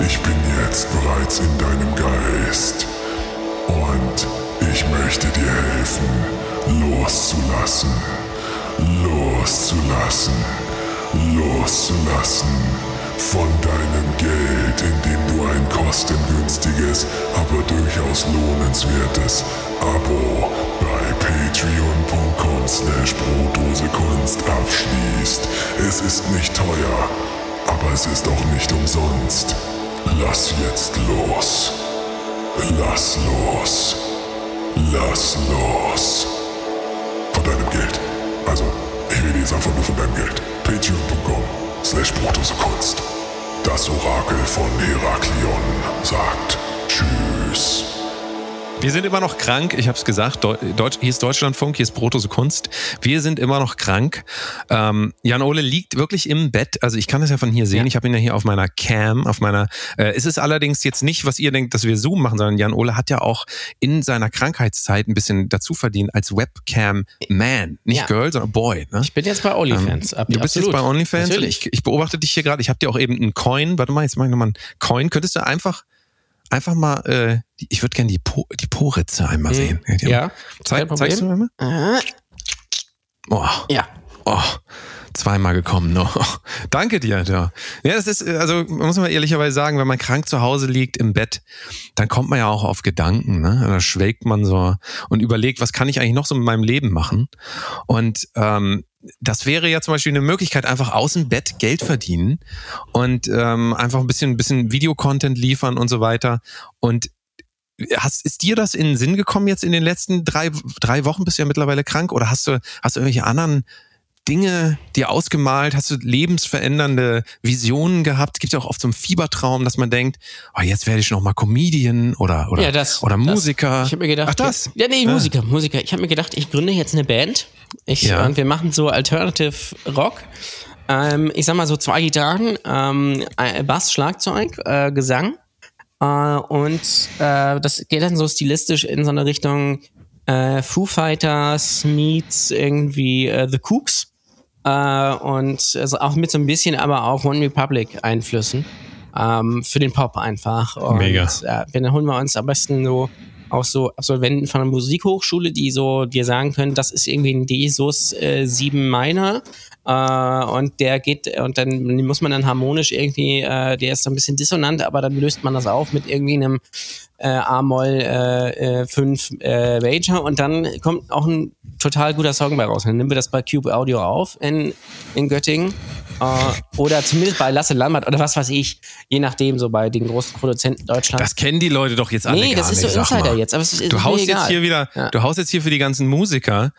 Ich bin jetzt bereits in deinem Geist. Und ich möchte dir helfen, loszulassen. Loszulassen. Loszulassen von deinem Geld, in dem du ein kostengünstiges, aber durchaus lohnenswertes Abo bei patreon.com slash Brotdosekunst abschließt. Es ist nicht teuer, aber es ist auch nicht umsonst. Lass jetzt los. Lass los. Lass los. Von deinem Geld. Also, ich rede jetzt einfach nur von deinem Geld. Patreon.com slash Brotdosekunst. Das Orakel von Heraklion sagt Tschüss. Wir sind immer noch krank, ich habe es gesagt. Deutsch, hier ist Deutschlandfunk, hier ist Brotose Kunst. Wir sind immer noch krank. Ähm, Jan Ole liegt wirklich im Bett. Also ich kann das ja von hier sehen. Ja. Ich habe ihn ja hier auf meiner Cam, auf meiner. Äh, es ist allerdings jetzt nicht, was ihr denkt, dass wir Zoom machen, sondern Jan Ole hat ja auch in seiner Krankheitszeit ein bisschen dazu verdient als Webcam Man, nicht ja. Girl, sondern Boy. Ne? Ich bin jetzt bei OnlyFans. Ähm, du bist Absolut. jetzt bei OnlyFans. Ich, ich, beobachte dich hier gerade. Ich habe dir auch eben einen Coin. Warte mal, jetzt mache ich nochmal einen Coin. Könntest du einfach einfach mal, äh, ich würde gerne die, po, die Po-Ritze einmal mhm. sehen. Ja. Zeig, zeigst du mir mal? Oh. Ja. Oh. Zweimal gekommen noch. Danke dir. Ja. ja, das ist, also muss man ehrlicherweise sagen, wenn man krank zu Hause liegt im Bett, dann kommt man ja auch auf Gedanken. Ne? Da schwelgt man so und überlegt, was kann ich eigentlich noch so mit meinem Leben machen? Und ähm, das wäre ja zum Beispiel eine Möglichkeit, einfach aus dem Bett Geld verdienen und ähm, einfach ein bisschen, ein bisschen Videocontent liefern und so weiter. Und hast, ist dir das in den Sinn gekommen jetzt in den letzten drei, drei Wochen? Bist du ja mittlerweile krank oder hast du, hast du irgendwelche anderen Dinge dir ausgemalt? Hast du lebensverändernde Visionen gehabt? Es gibt ja auch oft so einen Fiebertraum, dass man denkt, oh, jetzt werde ich noch mal Comedian oder oder, ja, das, oder Musiker. Das. Ich habe mir gedacht, Ach, das? Ja, nee, Musiker, ja. Musiker. Ich habe mir gedacht, ich gründe jetzt eine Band. Ich, ja. Und wir machen so Alternative Rock. Ähm, ich sag mal so zwei Gitarren, ähm, Bass, Schlagzeug, äh, Gesang. Äh, und äh, das geht dann so stilistisch in so eine Richtung äh, Foo Fighters meets irgendwie äh, The Cooks. Äh, und also auch mit so ein bisschen aber auch One Republic Einflüssen. Ähm, für den Pop einfach. Und, Mega. Äh, dann holen wir uns am besten so auch so Absolventen von einer Musikhochschule, die so dir sagen können, das ist irgendwie ein D-Sus äh, 7 Minor äh, und der geht und dann muss man dann harmonisch irgendwie, äh, der ist so ein bisschen dissonant, aber dann löst man das auf mit irgendwie einem äh, A-Moll äh, 5 äh, äh, Major und dann kommt auch ein total guter Song bei raus. Dann nehmen wir das bei Cube Audio auf in, in Göttingen äh, oder zumindest bei Lasse Lambert oder was weiß ich, je nachdem, so bei den großen Produzenten Deutschland. Das kennen die Leute doch jetzt alle Nee, das ist so Insider jetzt. Aber es ist, du haust jetzt hier wieder, ja. du haust jetzt hier für die ganzen Musiker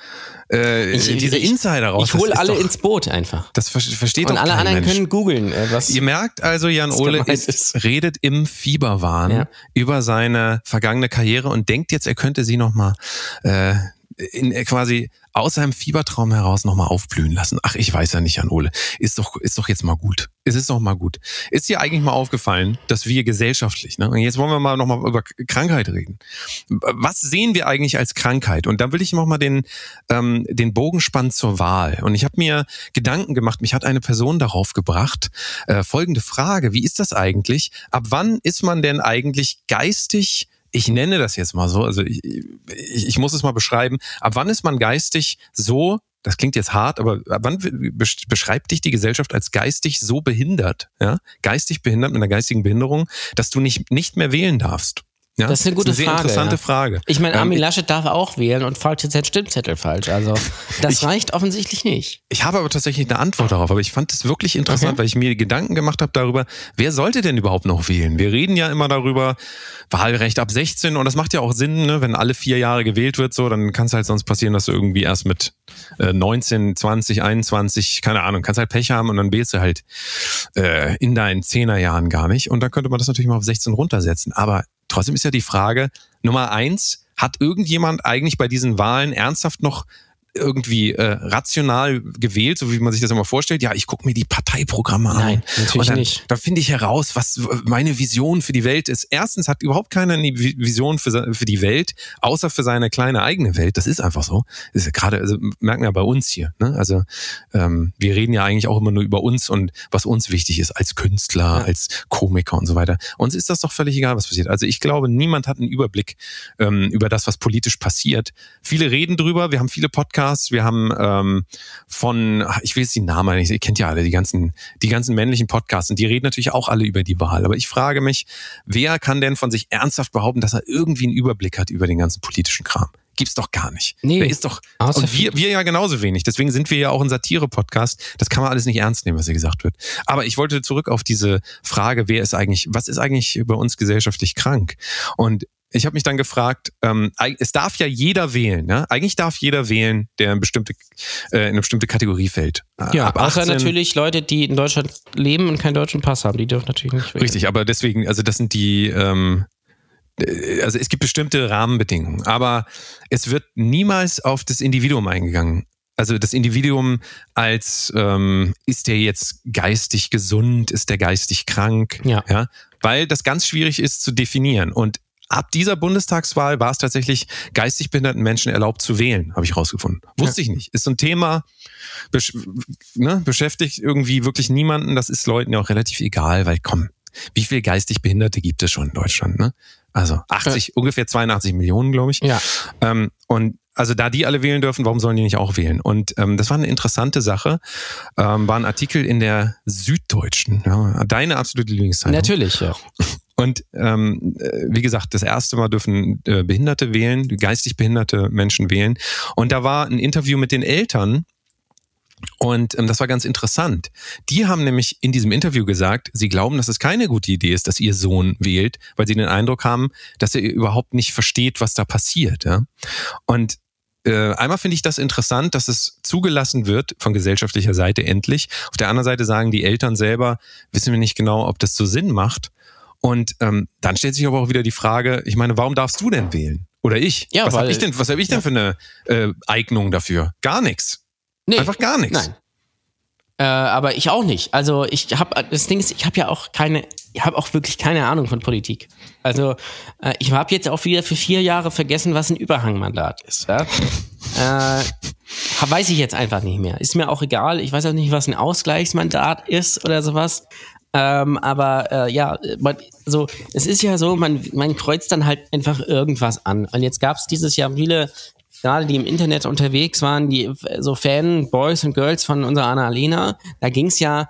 äh, ich, diese ich, Insider raus. Ich hole alle doch, ins Boot einfach. Das versteht Und doch alle anderen Mensch. können googeln. Äh, Ihr merkt also, Jan Ole ist, ist, redet im Fieberwahn ja. über seine vergangene Karriere und denkt jetzt, er könnte sie nochmal äh, in, äh, quasi aus seinem Fiebertraum heraus nochmal aufblühen lassen. Ach, ich weiß ja nicht, Jan Ole. Ist doch, ist doch jetzt mal gut. Es ist doch mal gut. Ist dir eigentlich mal aufgefallen, dass wir gesellschaftlich, ne? Und jetzt wollen wir mal nochmal über Krankheit reden. Was sehen wir eigentlich als Krankheit? Und da will ich nochmal den, ähm, den Bogenspann zur Wahl. Und ich habe mir Gedanken gemacht, mich hat eine Person darauf gebracht, äh, folgende Frage, wie ist das eigentlich? Ab wann ist man denn eigentlich geistig ich nenne das jetzt mal so, also ich, ich, ich muss es mal beschreiben, ab wann ist man geistig so, das klingt jetzt hart, aber ab wann beschreibt dich die Gesellschaft als geistig so behindert, ja, geistig behindert mit einer geistigen Behinderung, dass du nicht, nicht mehr wählen darfst? Ja, das ist eine gute ist eine Frage. interessante ja. Frage. Ich meine, Armin ähm, Laschet darf auch wählen und falsch jetzt seinen Stimmzettel falsch. Also das ich, reicht offensichtlich nicht. Ich habe aber tatsächlich eine Antwort darauf. Aber ich fand es wirklich interessant, okay. weil ich mir Gedanken gemacht habe darüber, wer sollte denn überhaupt noch wählen? Wir reden ja immer darüber, Wahlrecht ab 16 und das macht ja auch Sinn, ne? wenn alle vier Jahre gewählt wird, so, dann kann es halt sonst passieren, dass du irgendwie erst mit äh, 19, 20, 21, keine Ahnung, kannst halt Pech haben und dann wählst du halt äh, in deinen Zehnerjahren gar nicht. Und dann könnte man das natürlich mal auf 16 runtersetzen. Aber trotzdem ist ja die Frage, Nummer eins, hat irgendjemand eigentlich bei diesen Wahlen ernsthaft noch irgendwie äh, rational gewählt, so wie man sich das immer vorstellt. Ja, ich gucke mir die Parteiprogramme an. Nein, natürlich dann, nicht. Da finde ich heraus, was meine Vision für die Welt ist. Erstens hat überhaupt keiner eine Vision für, für die Welt, außer für seine kleine eigene Welt. Das ist einfach so. Das ist ja gerade, also merken wir bei uns hier. Ne? Also ähm, wir reden ja eigentlich auch immer nur über uns und was uns wichtig ist als Künstler, ja. als Komiker und so weiter. Uns ist das doch völlig egal, was passiert. Also ich glaube, niemand hat einen Überblick ähm, über das, was politisch passiert. Viele reden drüber. Wir haben viele Podcasts Podcasts. Wir haben ähm, von, ich will jetzt die Namen nicht, ihr kennt ja alle die ganzen, die ganzen männlichen Podcasts und die reden natürlich auch alle über die Wahl. Aber ich frage mich, wer kann denn von sich ernsthaft behaupten, dass er irgendwie einen Überblick hat über den ganzen politischen Kram? gibt's doch gar nicht. Nee. Der ist doch, und wir, wir ja genauso wenig. Deswegen sind wir ja auch ein Satire-Podcast. Das kann man alles nicht ernst nehmen, was hier gesagt wird. Aber ich wollte zurück auf diese Frage, wer ist eigentlich, was ist eigentlich bei uns gesellschaftlich krank? Und ich habe mich dann gefragt, ähm, es darf ja jeder wählen, ne? Eigentlich darf jeder wählen, der in, bestimmte, äh, in eine bestimmte Kategorie fällt. Ja, Ab außer natürlich Leute, die in Deutschland leben und keinen deutschen Pass haben, die dürfen natürlich nicht wählen. Richtig, aber deswegen, also das sind die, ähm, äh, also es gibt bestimmte Rahmenbedingungen, aber es wird niemals auf das Individuum eingegangen. Also das Individuum als ähm, ist der jetzt geistig gesund, ist der geistig krank, ja. ja, weil das ganz schwierig ist zu definieren. Und ab dieser Bundestagswahl war es tatsächlich geistig behinderten Menschen erlaubt zu wählen, habe ich rausgefunden. Wusste ja. ich nicht. Ist so ein Thema, besch ne, beschäftigt irgendwie wirklich niemanden. Das ist Leuten ja auch relativ egal, weil komm, wie viel geistig Behinderte gibt es schon in Deutschland? Ne? Also 80, äh. ungefähr 82 Millionen, glaube ich. Ja. Ähm, und also da die alle wählen dürfen, warum sollen die nicht auch wählen? Und ähm, das war eine interessante Sache. Ähm, war ein Artikel in der Süddeutschen. Ja, deine absolute Lieblingszeitung. Natürlich, ja. Und ähm, äh, wie gesagt, das erste Mal dürfen äh, Behinderte wählen, geistig behinderte Menschen wählen. Und da war ein Interview mit den Eltern und ähm, das war ganz interessant. Die haben nämlich in diesem Interview gesagt, sie glauben, dass es keine gute Idee ist, dass ihr Sohn wählt, weil sie den Eindruck haben, dass er überhaupt nicht versteht, was da passiert. Ja? Und äh, einmal finde ich das interessant, dass es zugelassen wird von gesellschaftlicher Seite endlich. Auf der anderen Seite sagen die Eltern selber, wissen wir nicht genau, ob das so Sinn macht. Und ähm, dann stellt sich aber auch wieder die Frage, ich meine, warum darfst du denn wählen? Oder ich? Ja, was habe ich denn, was hab ich denn für eine äh, Eignung dafür? Gar nichts. Nee, Einfach gar nichts. Nein. Äh, aber ich auch nicht. Also ich habe das Ding ist, ich habe ja auch keine, ich habe auch wirklich keine Ahnung von Politik. Also äh, ich habe jetzt auch wieder für vier Jahre vergessen, was ein Überhangmandat ist. Ja? äh, weiß ich jetzt einfach nicht mehr. Ist mir auch egal. Ich weiß auch nicht, was ein Ausgleichsmandat ist oder sowas. Ähm, aber äh, ja, man, so es ist ja so, man, man kreuzt dann halt einfach irgendwas an. Und jetzt gab es dieses Jahr viele gerade die im Internet unterwegs waren, die so Fan-Boys und Girls von unserer Annalena, da ging es ja,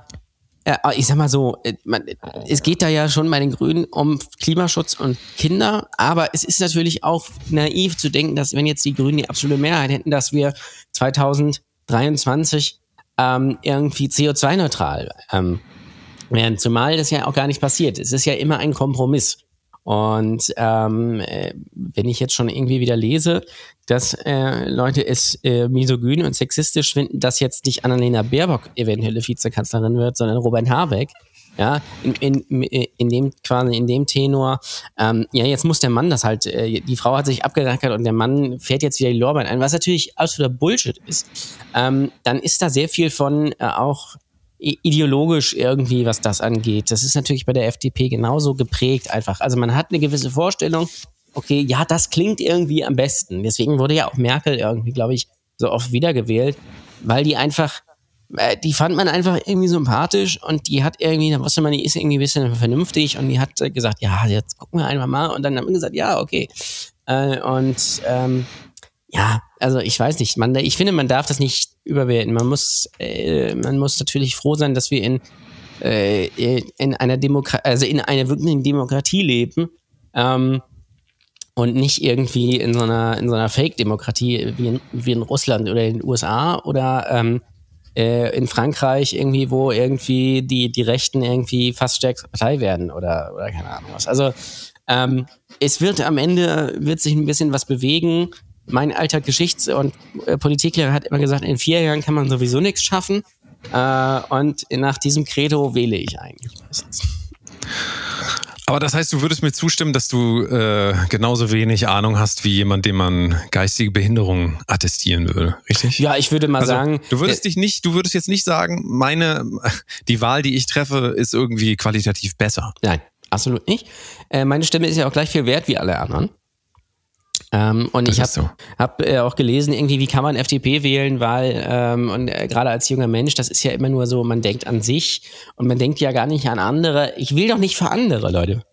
äh, ich sag mal so, äh, man, es geht da ja schon bei den Grünen um Klimaschutz und Kinder, aber es ist natürlich auch naiv zu denken, dass wenn jetzt die Grünen die absolute Mehrheit hätten, dass wir 2023 ähm, irgendwie CO2-neutral ähm, werden, zumal das ja auch gar nicht passiert. Es ist ja immer ein Kompromiss. Und ähm, äh, wenn ich jetzt schon irgendwie wieder lese, dass äh, Leute es äh, misogyn und sexistisch finden, dass jetzt nicht Annalena Baerbock eventuelle Vizekanzlerin wird, sondern Robert Habeck, ja, in, in, in dem quasi in dem Tenor, ähm, ja, jetzt muss der Mann das halt, äh, die Frau hat sich abgerackert und der Mann fährt jetzt wieder die Lorbein ein, was natürlich absoluter Bullshit ist, ähm, dann ist da sehr viel von äh, auch ideologisch irgendwie, was das angeht. Das ist natürlich bei der FDP genauso geprägt einfach. Also man hat eine gewisse Vorstellung, okay, ja, das klingt irgendwie am besten. Deswegen wurde ja auch Merkel irgendwie, glaube ich, so oft wiedergewählt, weil die einfach, äh, die fand man einfach irgendwie sympathisch und die hat irgendwie, da wusste man, die ist irgendwie ein bisschen vernünftig und die hat gesagt, ja, jetzt gucken wir einfach mal und dann haben wir gesagt, ja, okay. Äh, und ähm, ja, also ich weiß nicht, man, ich finde, man darf das nicht überwerten. Man muss, äh, man muss natürlich froh sein, dass wir in, äh, in einer Demokratie, also in einer wirklichen Demokratie leben. Ähm, und nicht irgendwie in so einer, in so einer Fake-Demokratie wie in, wie in Russland oder in den USA oder ähm, äh, in Frankreich irgendwie, wo irgendwie die, die Rechten irgendwie fast stärkste Partei werden oder, oder keine Ahnung was. Also ähm, es wird am Ende, wird sich ein bisschen was bewegen mein alter Geschichts- und äh, Politiklehrer hat immer gesagt, in vier Jahren kann man sowieso nichts schaffen. Äh, und nach diesem Credo wähle ich eigentlich meistens. Aber das heißt, du würdest mir zustimmen, dass du äh, genauso wenig Ahnung hast wie jemand, dem man geistige Behinderung attestieren würde, richtig? Ja, ich würde mal also, sagen. Du würdest dich nicht, du würdest jetzt nicht sagen, meine, die Wahl, die ich treffe, ist irgendwie qualitativ besser. Nein, absolut nicht. Äh, meine Stimme ist ja auch gleich viel wert wie alle anderen. Ähm, und das ich habe so. hab, äh, auch gelesen, irgendwie, wie kann man FDP wählen, weil, ähm, und äh, gerade als junger Mensch, das ist ja immer nur so, man denkt an sich und man denkt ja gar nicht an andere. Ich will doch nicht für andere, Leute.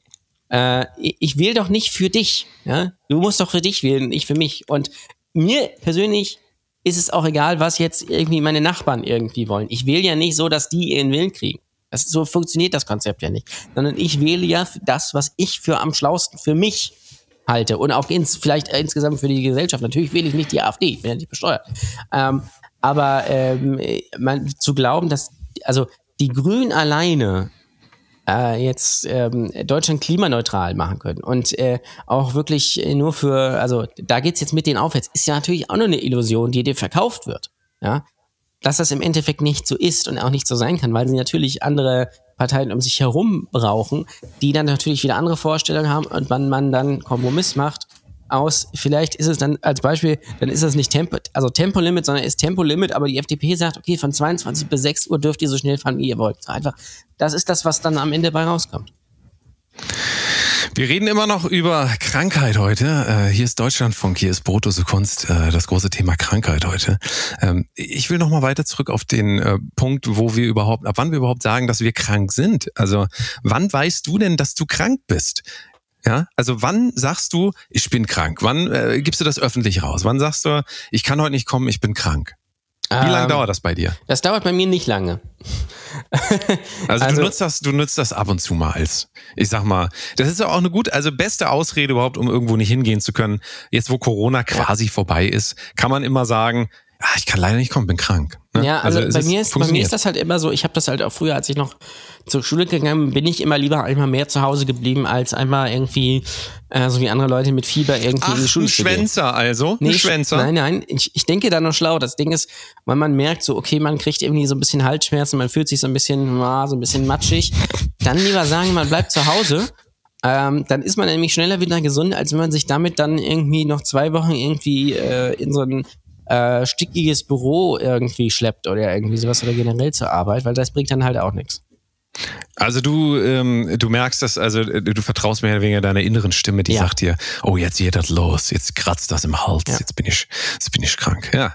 Äh, ich will doch nicht für dich. Ja? Du musst doch für dich wählen, ich für mich. Und mir persönlich ist es auch egal, was jetzt irgendwie meine Nachbarn irgendwie wollen. Ich wähle ja nicht so, dass die ihren Willen kriegen. Das, so funktioniert das Konzept ja nicht. Sondern ich wähle ja das, was ich für am schlausten für mich halte. Und auch ins, vielleicht insgesamt für die Gesellschaft. Natürlich wähle ich nicht die AfD, ich bin ja nicht besteuert. Ähm, aber ähm, man, zu glauben, dass, also die Grünen alleine äh, jetzt ähm, Deutschland klimaneutral machen können und äh, auch wirklich nur für, also da geht's jetzt mit denen aufwärts, ist ja natürlich auch nur eine Illusion, die dir verkauft wird. Ja, dass das im Endeffekt nicht so ist und auch nicht so sein kann, weil sie natürlich andere Parteien um sich herum brauchen, die dann natürlich wieder andere Vorstellungen haben und wann man dann Kompromiss macht aus, vielleicht ist es dann als Beispiel, dann ist das nicht Tempo, also Tempolimit, sondern ist Tempolimit, aber die FDP sagt, okay, von 22 bis 6 Uhr dürft ihr so schnell fahren, wie ihr wollt. Einfach, das ist das, was dann am Ende bei rauskommt. Wir reden immer noch über Krankheit heute. Äh, hier ist Deutschlandfunk, hier ist Brotose Kunst, äh, das große Thema Krankheit heute. Ähm, ich will noch mal weiter zurück auf den äh, Punkt, wo wir überhaupt, ab wann wir überhaupt sagen, dass wir krank sind. Also, wann weißt du denn, dass du krank bist? Ja, also wann sagst du, ich bin krank? Wann äh, gibst du das öffentlich raus? Wann sagst du, ich kann heute nicht kommen, ich bin krank? Wie ähm, lange dauert das bei dir? Das dauert bei mir nicht lange. also, also, du nutzt das, du nutzt das ab und zu mal als, ich sag mal, das ist ja auch eine gute, also beste Ausrede überhaupt, um irgendwo nicht hingehen zu können. Jetzt, wo Corona quasi ja. vorbei ist, kann man immer sagen, ah, ich kann leider nicht kommen, bin krank. Ne? Ja, also, also bei, mir ist, bei mir ist das halt immer so, ich habe das halt auch früher, als ich noch zur Schule gegangen bin, bin ich immer lieber einmal mehr zu Hause geblieben, als einmal irgendwie, äh, so wie andere Leute mit Fieber irgendwie Ach, in die Schule ein Schwänzer also? Nee, ein Schwänzer? Nein, nein, ich, ich denke da noch schlau. Das Ding ist, weil man merkt so, okay, man kriegt irgendwie so ein bisschen Halsschmerzen, man fühlt sich so ein bisschen, ah, so ein bisschen matschig. Dann lieber sagen, man bleibt zu Hause ähm, dann ist man nämlich schneller wieder gesund, als wenn man sich damit dann irgendwie noch zwei Wochen irgendwie äh, in so ein äh, stickiges Büro irgendwie schleppt oder irgendwie sowas oder generell zur Arbeit, weil das bringt dann halt auch nichts. Also du, ähm, du merkst das, also äh, du vertraust mehr oder weniger deiner inneren Stimme, die ja. sagt dir, oh, jetzt geht das los, jetzt kratzt das im Hals, ja. jetzt bin ich, jetzt bin ich krank. Ja.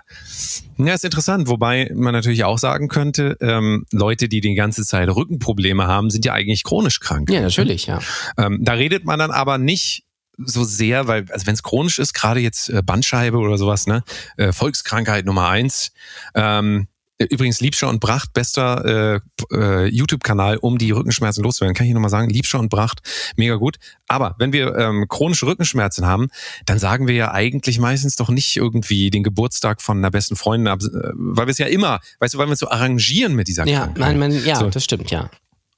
Ja, ist interessant, wobei man natürlich auch sagen könnte, ähm, Leute, die die ganze Zeit Rückenprobleme haben, sind ja eigentlich chronisch krank. Ja, natürlich, ja. Ähm, da redet man dann aber nicht so sehr, weil, also wenn es chronisch ist, gerade jetzt äh, Bandscheibe oder sowas, ne, äh, Volkskrankheit Nummer eins. Ähm, Übrigens, Liebscher und Bracht, bester äh, äh, YouTube-Kanal, um die Rückenschmerzen loszuwerden. Kann ich hier nochmal sagen, Liebscher und Bracht, mega gut. Aber wenn wir ähm, chronische Rückenschmerzen haben, dann sagen wir ja eigentlich meistens doch nicht irgendwie den Geburtstag von einer besten Freundin ab, äh, weil wir es ja immer, weißt du, weil wir es so arrangieren mit dieser ja, Krankheit. Nein, man, ja, so. das stimmt, ja.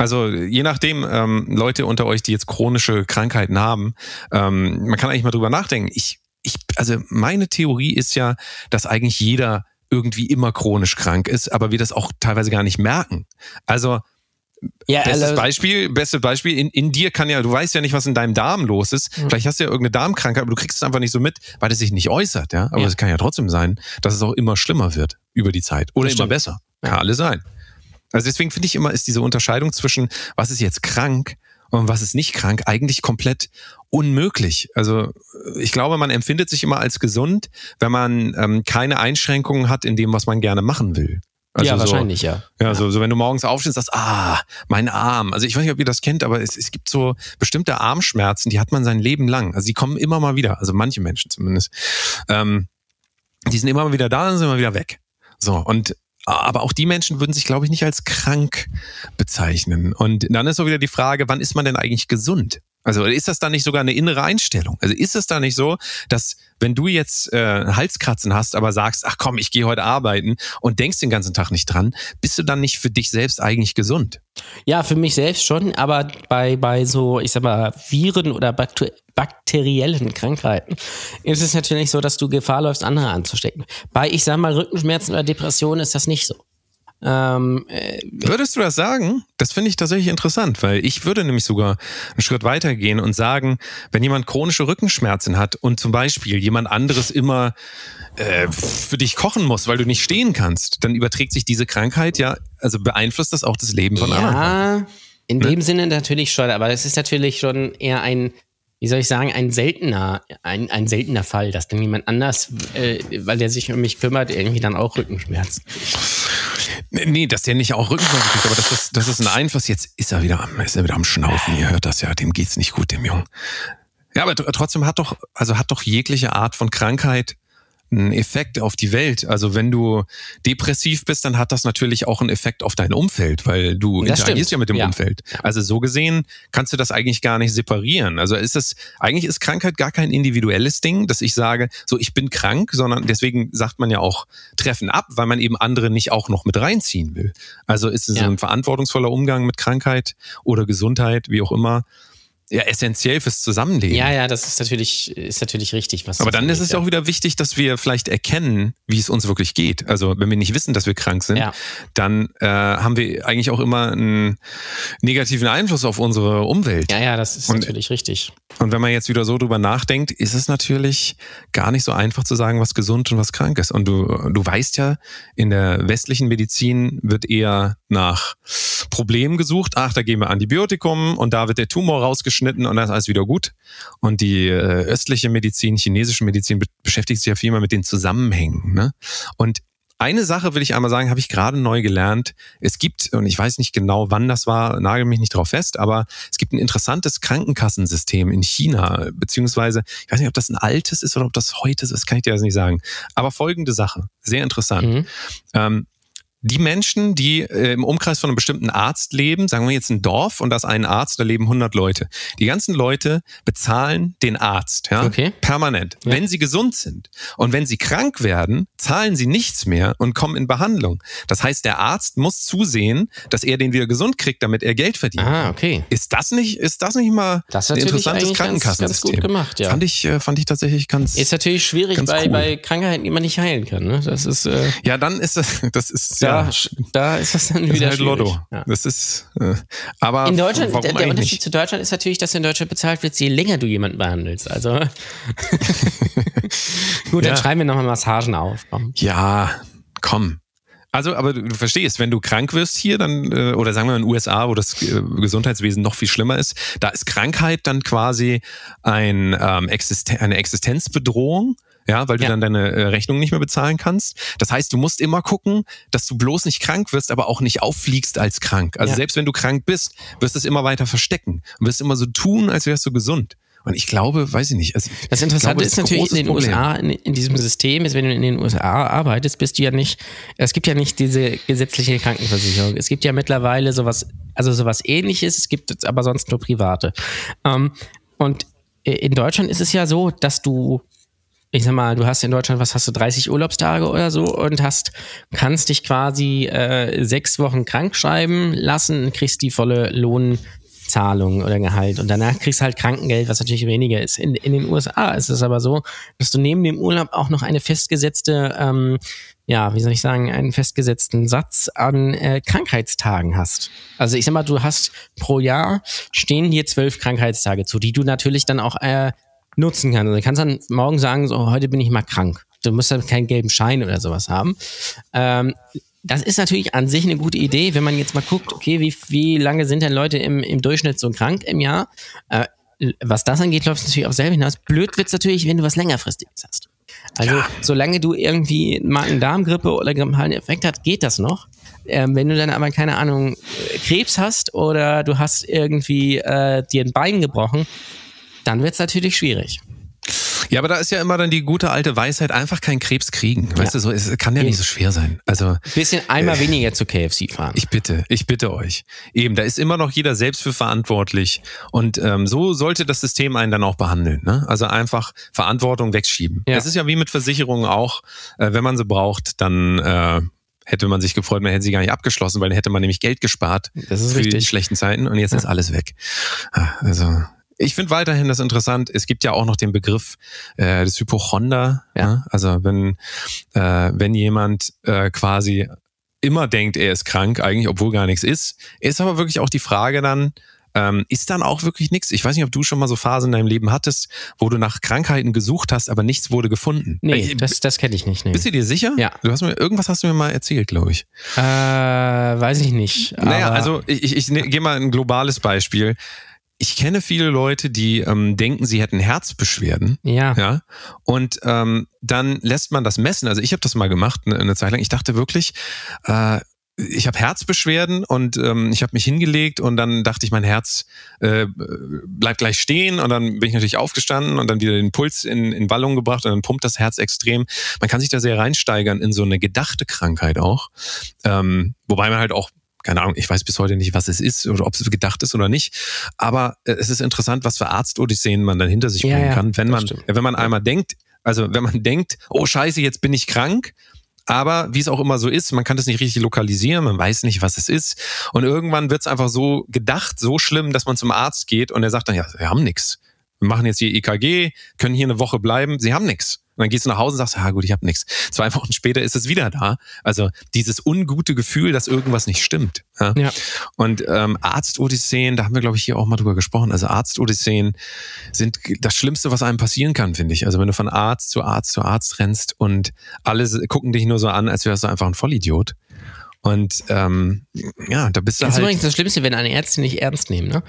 Also je nachdem, ähm, Leute unter euch, die jetzt chronische Krankheiten haben, ähm, man kann eigentlich mal drüber nachdenken. Ich, ich, also meine Theorie ist ja, dass eigentlich jeder irgendwie immer chronisch krank ist, aber wir das auch teilweise gar nicht merken. Also ja, bestes also, Beispiel, beste Beispiel, in, in dir kann ja, du weißt ja nicht, was in deinem Darm los ist. Mhm. Vielleicht hast du ja irgendeine Darmkrankheit, aber du kriegst es einfach nicht so mit, weil es sich nicht äußert, ja. Aber es kann ja trotzdem sein, dass es auch immer schlimmer wird über die Zeit. Oder immer besser. Kann ja. alles sein. Also deswegen finde ich immer, ist diese Unterscheidung zwischen, was ist jetzt krank und was ist nicht krank, eigentlich komplett unmöglich. Also ich glaube, man empfindet sich immer als gesund, wenn man ähm, keine Einschränkungen hat in dem, was man gerne machen will. Also ja, wahrscheinlich, so, ja. Ja, So, so wenn du morgens aufstehst, sagst, ah, mein Arm. Also ich weiß nicht, ob ihr das kennt, aber es, es gibt so bestimmte Armschmerzen, die hat man sein Leben lang. Also die kommen immer mal wieder, also manche Menschen zumindest. Ähm, die sind immer mal wieder da und sind immer wieder weg. So, und aber auch die Menschen würden sich, glaube ich, nicht als krank bezeichnen. Und dann ist so wieder die Frage, wann ist man denn eigentlich gesund? Also ist das dann nicht sogar eine innere Einstellung? Also ist es da nicht so, dass wenn du jetzt äh, Halskratzen hast, aber sagst, ach komm, ich gehe heute arbeiten und denkst den ganzen Tag nicht dran, bist du dann nicht für dich selbst eigentlich gesund? Ja, für mich selbst schon, aber bei, bei so, ich sag mal, Viren oder Bakter bakteriellen Krankheiten ist es natürlich so, dass du Gefahr läufst, andere anzustecken. Bei, ich sag mal, Rückenschmerzen oder Depressionen ist das nicht so. Ähm, äh, Würdest du das sagen? Das finde ich tatsächlich interessant, weil ich würde nämlich sogar einen Schritt weiter gehen und sagen, wenn jemand chronische Rückenschmerzen hat und zum Beispiel jemand anderes immer äh, für dich kochen muss, weil du nicht stehen kannst, dann überträgt sich diese Krankheit ja, also beeinflusst das auch das Leben von ja, anderen. Ja, in ne? dem Sinne natürlich schon, aber es ist natürlich schon eher ein wie soll ich sagen, ein seltener, ein, ein seltener Fall, dass dann jemand anders, äh, weil der sich um mich kümmert, irgendwie dann auch Rückenschmerzen Nee, dass der nicht auch Rückenschmerzen kriegt, aber das ist, das ist ein Einfluss. Jetzt ist er wieder am, ist er wieder am Schnaufen. Ihr hört das ja, dem geht's nicht gut, dem Jungen. Ja, aber trotzdem hat doch, also hat doch jegliche Art von Krankheit einen Effekt auf die Welt. Also wenn du depressiv bist, dann hat das natürlich auch einen Effekt auf dein Umfeld, weil du Das interagierst stimmt. ja mit dem Ja. Umfeld. Also so gesehen kannst du das eigentlich gar nicht separieren. Also ist es, eigentlich ist Krankheit gar kein individuelles Ding, dass ich sage, so ich bin krank, sondern deswegen sagt man ja auch Treffen ab, weil man eben andere nicht auch noch mit reinziehen will. Also ist es Ja. ein verantwortungsvoller Umgang mit Krankheit oder Gesundheit, wie auch immer, ja essentiell fürs Zusammenleben. Ja, ja, das ist natürlich, ist natürlich richtig. Was Aber dann ist es ja auch wieder wichtig, dass wir vielleicht erkennen, wie es uns wirklich geht. Also wenn wir nicht wissen, dass wir krank sind, Ja. dann äh, haben wir eigentlich auch immer einen negativen Einfluss auf unsere Umwelt. Ja, ja, das ist Und- natürlich richtig. Und wenn man jetzt wieder so drüber nachdenkt, ist es natürlich gar nicht so einfach zu sagen, was gesund und was krank ist. Und du, du weißt ja, in der westlichen Medizin wird eher nach Problemen gesucht. Ach, da geben wir Antibiotikum und da wird der Tumor rausgeschnitten und dann ist alles wieder gut. Und die äh, östliche Medizin, chinesische Medizin be beschäftigt sich ja viel mehr mit den Zusammenhängen. Ne? Und eine Sache will ich einmal sagen, habe ich gerade neu gelernt. Es gibt, und ich weiß nicht genau, wann das war, nagel mich nicht drauf fest, aber es gibt ein interessantes Krankenkassensystem in China, beziehungsweise, ich weiß nicht, ob das ein altes ist oder ob das heute ist, das kann ich dir jetzt nicht sagen. Aber folgende Sache, sehr interessant. Mhm. Ähm, die Menschen, die äh, im Umkreis von einem bestimmten Arzt leben, sagen wir jetzt ein Dorf und da ist ein Arzt, da leben 100 Leute. Die ganzen Leute bezahlen den Arzt, ja, Okay. permanent, Ja. wenn sie gesund sind. Und wenn sie krank werden, zahlen sie nichts mehr und kommen in Behandlung. Das heißt, der Arzt muss zusehen, dass er den wieder gesund kriegt, damit er Geld verdient. Ah, okay. Ist das nicht, ist das nicht mal Das ein interessantes eigentlich ganz, ganz Krankenkassensystem? gut gemacht, ja. Fand ich, äh, fand ich tatsächlich ganz. Ist natürlich schwierig bei, cool. bei Krankheiten, die man nicht heilen kann. Ne? Das ist, äh, ja, dann ist das, das ist ja, da ist das dann das ist wieder halt schwierig. Lotto. Ja. Das ist, äh, aber In Deutschland, warum der, der Unterschied nicht? zu Deutschland ist natürlich, dass in Deutschland bezahlt wird, je länger du jemanden behandelst. Also gut, Ja. dann schreiben wir nochmal Massagen auf. Komm. Ja, komm. Also, aber du du verstehst, wenn du krank wirst hier, dann, äh, oder sagen wir in den USA, wo das äh, Gesundheitswesen noch viel schlimmer ist, da ist Krankheit dann quasi ein, ähm, Existen eine Existenzbedrohung. Ja, weil du Ja. dann deine äh, Rechnung nicht mehr bezahlen kannst. Das heißt, du musst immer gucken, dass du bloß nicht krank wirst, aber auch nicht auffliegst als krank. Also Ja. selbst wenn du krank bist, wirst du es immer weiter verstecken und wirst immer so tun, als wärst du gesund. Und ich glaube, weiß ich nicht. Also, Das Interessante glaube, ist ein natürlich in den Problem. USA, in, in diesem System, ist, wenn du in den USA arbeitest, bist du ja nicht, es gibt ja nicht diese gesetzliche Krankenversicherung. Es gibt ja mittlerweile sowas, also sowas ähnliches, es gibt jetzt aber sonst nur private. Ähm, und in Deutschland ist es ja so, dass du ich sag mal, du hast in Deutschland, was hast du, 30 Urlaubstage oder so und hast, kannst dich quasi äh, sechs Wochen krank schreiben lassen und kriegst die volle Lohnzahlung oder Gehalt. Und danach kriegst du halt Krankengeld, was natürlich weniger ist. In, in den USA ist es aber so, dass du neben dem Urlaub auch noch eine festgesetzte, ähm, ja, wie soll ich sagen, einen festgesetzten Satz an äh, Krankheitstagen hast. Also ich sag mal, du hast pro Jahr stehen dir zwölf Krankheitstage zu, die du natürlich dann auch äh, nutzen kannst. Also du kannst dann morgen sagen, so heute bin ich mal krank. Du musst dann keinen gelben Schein oder sowas haben. Ähm, das ist natürlich an sich eine gute Idee, wenn man jetzt mal guckt, okay, wie, wie lange sind denn Leute im, im Durchschnitt so krank im Jahr? Äh, was das angeht, läuft es natürlich auch selber hinaus. Blöd wird's natürlich, wenn du was längerfristiges hast. Also, solange du irgendwie Magen-Darm-Grippe oder grippalen Effekt hast, geht das noch. Ähm, wenn du dann aber, keine Ahnung, Krebs hast oder du hast irgendwie äh, dir ein Bein gebrochen, dann wird's natürlich schwierig. Ja, aber da ist ja immer dann die gute alte Weisheit, einfach keinen Krebs kriegen. Weißt Ja. du, so, es kann ja nicht so schwer sein. Also, Bisschen einmal weniger zu KFC fahren. ich bitte, ich bitte euch. Eben, da ist immer noch jeder selbst für verantwortlich. Und ähm, so sollte das System einen dann auch behandeln. Ne? Also einfach Verantwortung wegschieben. Ja. Es ist ja wie mit Versicherungen auch, äh, wenn man sie braucht, dann äh, hätte man sich gefreut, man hätte sie gar nicht abgeschlossen, weil dann hätte man nämlich Geld gespart Das ist für die richtig. schlechten Zeiten und jetzt ist alles weg. Ah, Also ich finde weiterhin das interessant. Es gibt ja auch noch den Begriff äh, des Hypochonder. Ja. Ne? Also wenn äh, wenn jemand äh, quasi immer denkt, er ist krank, eigentlich obwohl gar nichts ist, ist aber wirklich auch die Frage dann. Ähm, ist dann auch wirklich nichts? Ich weiß nicht, ob du schon mal so Phasen in deinem Leben hattest, wo du nach Krankheiten gesucht hast, aber nichts wurde gefunden. Nee, Ich- das, das kenne ich nicht. Nee. bist du dir sicher? Ja. Du hast mir irgendwas hast du mir mal erzählt, glaube ich. Äh, weiß ich nicht. Naja, also ich, ich, ich ne, gehe mal ein globales Beispiel. Ich kenne viele Leute, die ähm, denken, sie hätten Herzbeschwerden. Ja. Ja. Und ähm, dann lässt man das messen. Also ich habe das mal gemacht eine, eine Zeit lang. Ich dachte wirklich, äh, ich habe Herzbeschwerden und ähm, ich habe mich hingelegt und dann dachte ich, mein Herz äh, bleibt gleich stehen und dann bin ich natürlich aufgestanden und dann wieder den Puls in, in Wallung gebracht und dann pumpt das Herz extrem. Man kann sich da sehr reinsteigern in so eine gedachte Krankheit auch, ähm, wobei man halt auch keine Ahnung, ich weiß bis heute nicht, was es ist oder ob es gedacht ist oder nicht. Aber äh, es ist interessant, was für Arztodysseen man dann hinter sich Ja, bringen kann, wenn man, stimmt. wenn man einmal denkt, also wenn man denkt, oh Scheiße, jetzt bin ich krank. Aber wie es auch immer so ist, man kann das nicht richtig lokalisieren, man weiß nicht, was es ist. Und irgendwann wird es einfach so gedacht, so schlimm, dass man zum Arzt geht und er sagt dann, ja, wir haben nichts. Wir machen jetzt hier EKG, können hier eine Woche bleiben, sie haben nichts. Und dann gehst du nach Hause und sagst, ja gut, ich habe nichts. Zwei Wochen später ist es wieder da. Also dieses ungute Gefühl, dass irgendwas nicht stimmt. Ja. Ja. Und ähm, Arztodysseen, da haben wir, glaube ich, hier auch mal drüber gesprochen. Also Arztodysseen sind das Schlimmste, was einem passieren kann, finde ich. Also wenn du von Arzt zu Arzt zu Arzt rennst und alle gucken dich nur so an, als wärst du einfach ein Vollidiot. Und ähm, ja, da bist du Das ist halt. übrigens das Schlimmste, wenn eine Ärzte nicht ernst nehmen. Ne?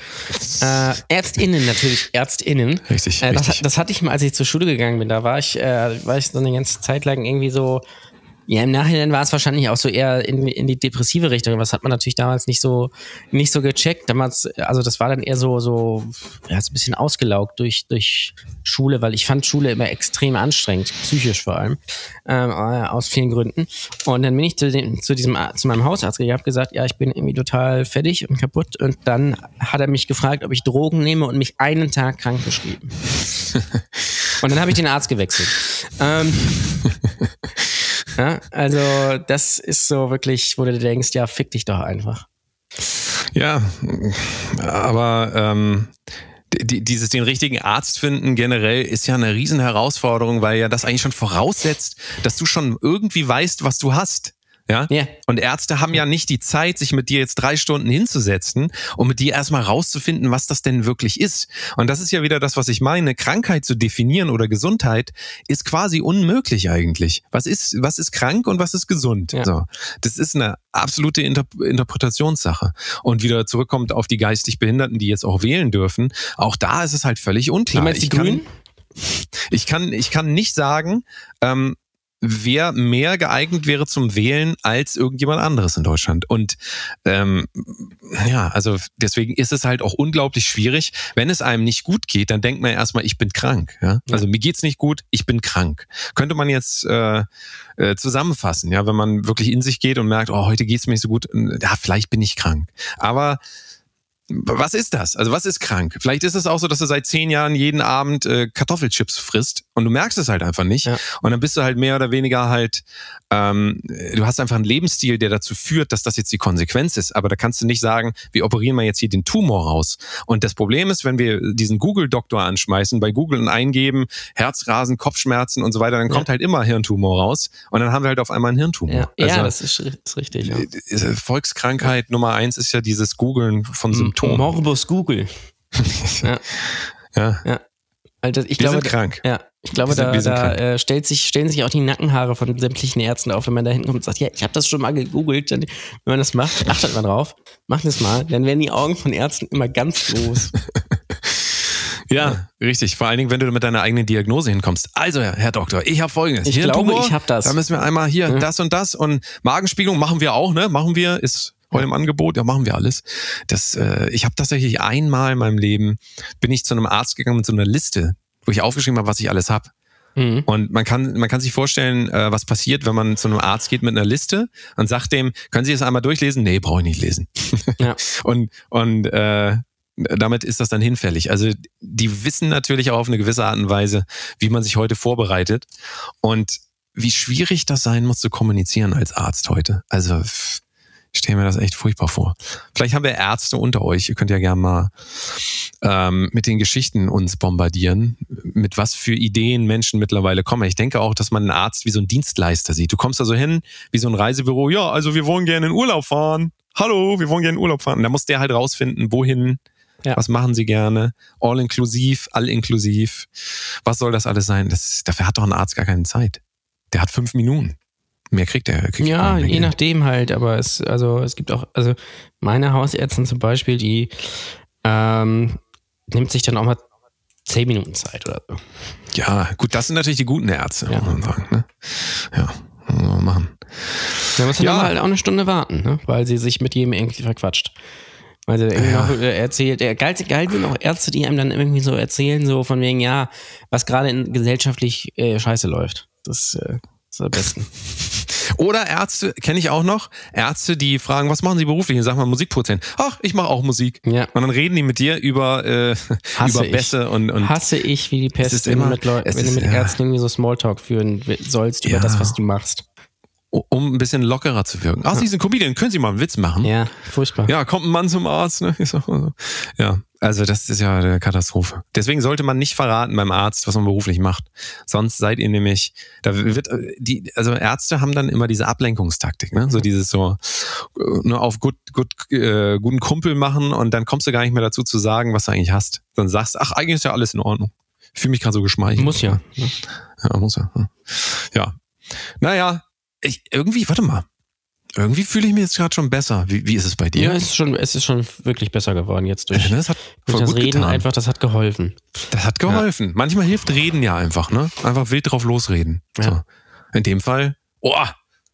Äh, Ärztinnen natürlich, Ärztinnen. Richtig, Äh, das, richtig. das hatte ich mal, als ich zur Schule gegangen bin. Da war ich, äh, war ich so eine ganze Zeit lang irgendwie so. Ja, im Nachhinein war es wahrscheinlich auch so eher in, in die depressive Richtung. Was hat man natürlich damals nicht so nicht so gecheckt. Damals, also das war dann eher so so ja, so ein bisschen ausgelaugt durch durch Schule, weil ich fand Schule immer extrem anstrengend, psychisch vor allem ähm, äh, aus vielen Gründen. Und dann bin ich zu, dem, zu diesem zu meinem Hausarzt gegangen, habe gesagt, ja, ich bin irgendwie total fertig und kaputt. Und dann hat er mich gefragt, ob ich Drogen nehme und mich einen Tag krank geschrieben. und dann habe ich den Arzt gewechselt. Ähm, ja, also das ist so wirklich, wo du denkst, ja, fick dich doch einfach. Ja, aber ähm, die, dieses den richtigen Arzt finden generell ist ja eine riesen Herausforderung, weil ja das eigentlich schon voraussetzt, dass du schon irgendwie weißt, was du hast. Ja? Ja. Und Ärzte haben ja nicht die Zeit, sich mit dir jetzt drei Stunden hinzusetzen, um mit dir erstmal rauszufinden, was das denn wirklich ist. Und das ist ja wieder das, was ich meine. Krankheit zu definieren oder Gesundheit ist quasi unmöglich eigentlich. Was ist, was ist krank und was ist gesund? Ja. So. Das ist eine absolute Inter Interpretationssache. Und wieder zurückkommt auf die geistig Behinderten, die jetzt auch wählen dürfen. Auch da ist es halt völlig Du unklar. meinst die Ich kann- Grünen? ich kann, ich kann nicht sagen, ähm, wer mehr geeignet wäre zum Wählen als irgendjemand anderes in Deutschland. Und ähm, ja, also deswegen ist es halt auch unglaublich schwierig. Wenn es einem nicht gut geht, dann denkt man erstmal, ich bin krank. Ja? Also mir geht's nicht gut, ich bin krank. Könnte man jetzt äh, äh, zusammenfassen, ja, wenn man wirklich in sich geht und merkt, oh, heute geht's mir nicht so gut, ja, vielleicht bin ich krank. Aber was ist das? Also was ist krank? Vielleicht ist es auch so, dass du seit zehn Jahren jeden Abend äh, Kartoffelchips frisst und du merkst es halt einfach nicht. Ja. Und dann bist du halt mehr oder weniger halt, ähm, du hast einfach einen Lebensstil, der dazu führt, dass das jetzt die Konsequenz ist. Aber da kannst du nicht sagen, wir operieren mal jetzt hier den Tumor raus. Und das Problem ist, wenn wir diesen Google-Doktor anschmeißen, bei Google und eingeben, Herzrasen, Kopfschmerzen und so weiter, dann kommt halt immer Hirntumor raus. Und dann haben wir halt auf einmal einen Hirntumor. Ja, Also, ja das ist, ist richtig. Ja. äh, Volkskrankheit Nummer eins ist ja dieses Googeln von Symptomen. Morbus Google. ja, Ja. ja. Also ich Wir glaube, sind krank. Ja, ich glaube, sind- da, da äh, stellt sich, stellen sich auch die Nackenhaare von sämtlichen Ärzten auf, wenn man da hinkommt und sagt, ja, ich habe das schon mal gegoogelt. Dann, wenn man das macht, achtet mal drauf, macht das mal, dann werden die Augen von Ärzten immer ganz groß. Ja, richtig. Vor allen Dingen, wenn du mit deiner eigenen Diagnose hinkommst. Also, Herr Doktor, ich habe folgendes. Ich Hier glaube, Tumor, ich hab das. Da müssen wir einmal hier Ja. das und das und Magenspiegelung machen wir auch, ne? Machen wir, ist heute im Angebot, ja, machen wir alles. Das, äh, ich habe tatsächlich einmal in meinem Leben, bin ich zu einem Arzt gegangen mit so einer Liste, wo ich aufgeschrieben habe, was ich alles habe. Mhm. Und man kann, man kann sich vorstellen, äh, was passiert, wenn man zu einem Arzt geht mit einer Liste und sagt dem, können Sie das einmal durchlesen? Nee, brauche ich nicht lesen. Ja. Und, und äh, damit ist das dann hinfällig. Also die wissen natürlich auch auf eine gewisse Art und Weise, wie man sich heute vorbereitet und wie schwierig das sein muss zu kommunizieren als Arzt heute. Also ich stelle mir das echt furchtbar vor. Vielleicht haben wir Ärzte unter euch. Ihr könnt ja gerne mal ähm, mit den Geschichten uns bombardieren, mit was für Ideen Menschen mittlerweile kommen. Ich denke auch, dass man einen Arzt wie so einen Dienstleister sieht. Du kommst da so hin, wie so ein Reisebüro. Ja, also wir wollen gerne in Urlaub fahren. Hallo, wir wollen gerne in Urlaub fahren. Und da muss der halt rausfinden, wohin, Ja. was machen sie gerne, all inklusiv, all inklusiv. Was soll das alles sein? Das, dafür hat doch ein Arzt gar keine Zeit. Der hat fünf Minuten. Mehr kriegt er. Kriegt Ja, je Geld. nachdem halt, aber es, also es gibt auch, also meine Hausärztin zum Beispiel, die ähm, nimmt sich dann auch mal zehn Minuten Zeit oder so. Ja, gut, das sind natürlich die guten Ärzte, Ja. muss man sagen. Ne? Ja. wir mal machen. Da muss man Ja. halt auch eine Stunde warten, ne? weil sie sich mit jedem irgendwie verquatscht. Weil sie irgendwie Ja. noch äh, erzählt, äh, geil, geil sind auch Ärzte, die einem dann irgendwie so erzählen, so von wegen, ja, was gerade in gesellschaftlich äh, scheiße läuft. Das äh, ist am besten. Oder Ärzte, kenne ich auch noch, Ärzte, die fragen, was machen Sie beruflich? Und sagen mal Musikproduzent. Ach, ich mache auch Musik. Ja. Und dann reden die mit dir über, äh, über. Bässe und, und Hasse ich wie die Pest, ist wenn, immer- du mit, Leu es wenn du ist- mit ja. Ärzten irgendwie so Smalltalk führen sollst über Ja. das, was du machst. um ein bisschen lockerer zu wirken. Ach, Sie sind Comedian, können Sie mal einen Witz machen? Ja, furchtbar. Ja, kommt ein Mann zum Arzt. Ne? Sag. Ja, also das ist ja eine Katastrophe. Deswegen sollte man nicht verraten beim Arzt, was man beruflich macht. Sonst seid ihr nämlich, da wird äh, die, also Ärzte haben dann immer diese Ablenkungstaktik, ne? So dieses so äh, nur auf gut, gut, äh, guten Kumpel machen und dann kommst du gar nicht mehr dazu zu sagen, was du eigentlich hast. Dann sagst, ach, eigentlich ist ja alles in Ordnung. Ich fühle mich gerade so geschmeichelt. Muss ja. Ja, muss ja. hm. Ja. Naja, ich, irgendwie, warte mal. Irgendwie fühle ich mich jetzt gerade schon besser. Wie, wie ist es bei dir? Ja, es ist schon, es ist schon wirklich besser geworden jetzt durch, das hat durch das Reden getan. einfach, das hat geholfen. Das hat geholfen. Manchmal hilft Reden ja einfach, ne? Einfach wild drauf losreden. Ja. So. In dem Fall, oh,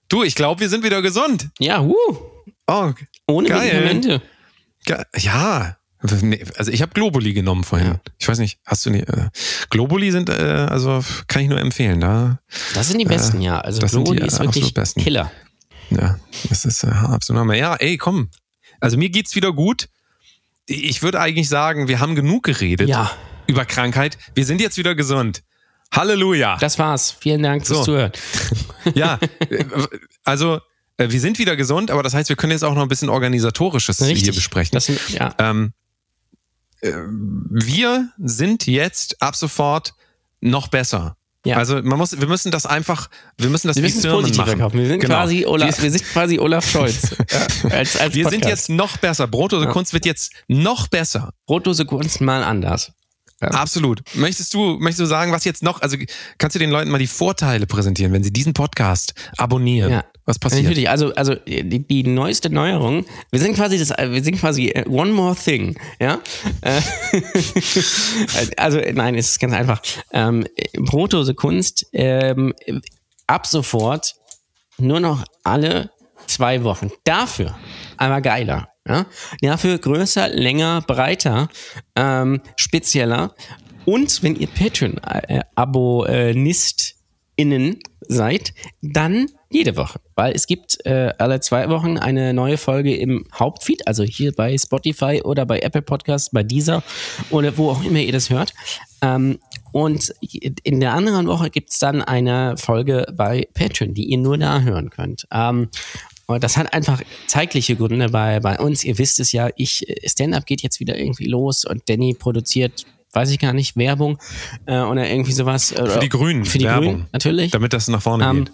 du, ich glaube, wir sind wieder gesund. Ja, uh, Oh, ohne Geil. Medikamente. ge- ja. Nee, Also ich habe Globuli genommen vorhin. Ja. Ich weiß nicht, hast du nicht? Äh, Globuli sind, äh, also kann ich nur empfehlen. Da, Das sind die besten, ja. Also das sind die, Globuli äh, ist wirklich besten. Killer. Ja, das ist äh, absolut Hammer. Ja, ey, komm. Also mir geht's wieder gut. Ich würde eigentlich sagen, wir haben genug geredet Ja, über Krankheit. Wir sind jetzt wieder gesund. Halleluja. das war's. Vielen Dank fürs So. Zuhören. Ja, äh, also äh, wir sind wieder gesund, aber das heißt, wir können jetzt auch noch ein bisschen organisatorisches hier besprechen. Das, ja. ähm, äh, wir sind jetzt ab sofort noch besser. Ja. Also man muss, wir müssen das einfach, wir müssen das Wir wie müssen Firmen machen. verkaufen. Wir sind, Genau. quasi Olaf, Wir- sind quasi Olaf Scholz. ja, als, als Wir sind Podcast. jetzt noch besser. Brotdose Kunst wird jetzt noch besser. Brotdose Kunst mal anders. Absolut. Möchtest du, möchtest du sagen, was jetzt noch, also kannst du den Leuten mal die Vorteile präsentieren, wenn sie diesen Podcast abonnieren? Ja. Was passiert? Natürlich, also, also die, die neueste Neuerung, wir sind quasi das, wir sind quasi äh, one more thing, ja. Äh, also nein, es ist ganz einfach. Ähm, Brotdose Kunst ähm, ab sofort nur noch alle zwei Wochen. Dafür einmal geiler. Ja? Dafür größer, länger, breiter, ähm, spezieller. Und wenn ihr Patreon-Abonnistinnen seid, dann jede Woche. Weil es gibt äh, alle zwei Wochen eine neue Folge im Hauptfeed, also hier bei Spotify oder bei Apple Podcasts, bei dieser oder wo auch immer ihr das hört. Ähm, und in der anderen Woche gibt es dann eine Folge bei Patreon, die ihr nur da hören könnt. Ähm, und das hat einfach zeitliche Gründe bei, bei uns. Ihr wisst es ja, ich, äh, Stand-up geht jetzt wieder irgendwie los und Danny produziert, weiß ich gar nicht, Werbung äh, oder irgendwie sowas. Für die Grünen, Für die Werbung. Grünen, natürlich. Damit das nach vorne Ähm, geht.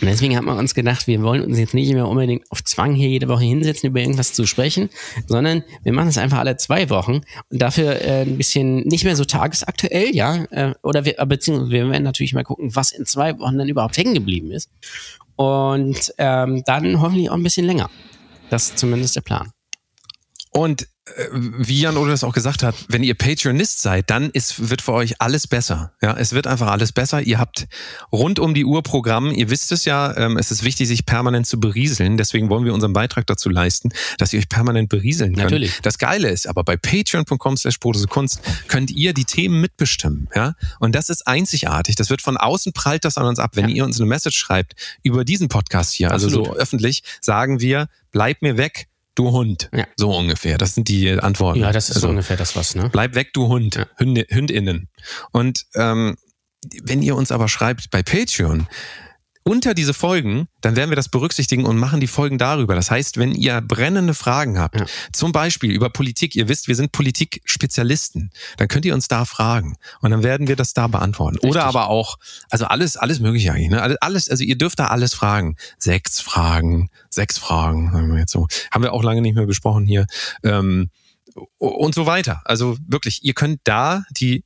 und deswegen haben wir uns gedacht, wir wollen uns jetzt nicht mehr unbedingt auf Zwang hier jede Woche hinsetzen, über irgendwas zu sprechen, sondern wir machen es einfach alle zwei Wochen und dafür äh, ein bisschen nicht mehr so tagesaktuell, ja, äh, oder wir, äh, beziehungsweise wir werden natürlich mal gucken, was in zwei Wochen dann überhaupt hängen geblieben ist und ähm, dann hoffentlich auch ein bisschen länger. Das ist zumindest der Plan. Und wie Jan Ole das auch gesagt hat, wenn ihr Patreonist seid, dann ist, wird für euch alles besser. Ja, es wird einfach alles besser. Ihr habt rund um die Uhr Programm. Ihr wisst es ja, ähm, es ist wichtig, sich permanent zu berieseln. Deswegen wollen wir unseren Beitrag dazu leisten, dass ihr euch permanent berieseln könnt. Natürlich. Das Geile ist, aber bei patreon.com slash Kunst könnt ihr die Themen mitbestimmen. Ja, und das ist einzigartig. Das wird von außen prallt das an uns ab. Wenn ihr uns eine Message schreibt über diesen Podcast hier, also so Absolut. öffentlich, sagen wir, bleib mir weg. Du Hund. Ja. So ungefähr. Das sind die Antworten. Ja, das ist Also, so ungefähr das was, ne? Bleib weg, du Hund. Ja. Hunde, Hündinnen. Und ähm, wenn ihr uns aber schreibt bei Patreon, unter diese Folgen, dann werden wir das berücksichtigen und machen die Folgen darüber. Das heißt, wenn ihr brennende Fragen habt, Ja. zum Beispiel über Politik, ihr wisst, wir sind Politik-Spezialisten, dann könnt ihr uns da fragen und dann werden wir das da beantworten. Richtig. Oder aber auch, also alles, alles mögliche eigentlich, ne? Alles- also ihr dürft da alles fragen. Sechs Fragen, sechs Fragen, sagen wir jetzt so. Haben wir auch lange nicht mehr besprochen hier. Ähm, und so weiter. Also wirklich, ihr könnt da die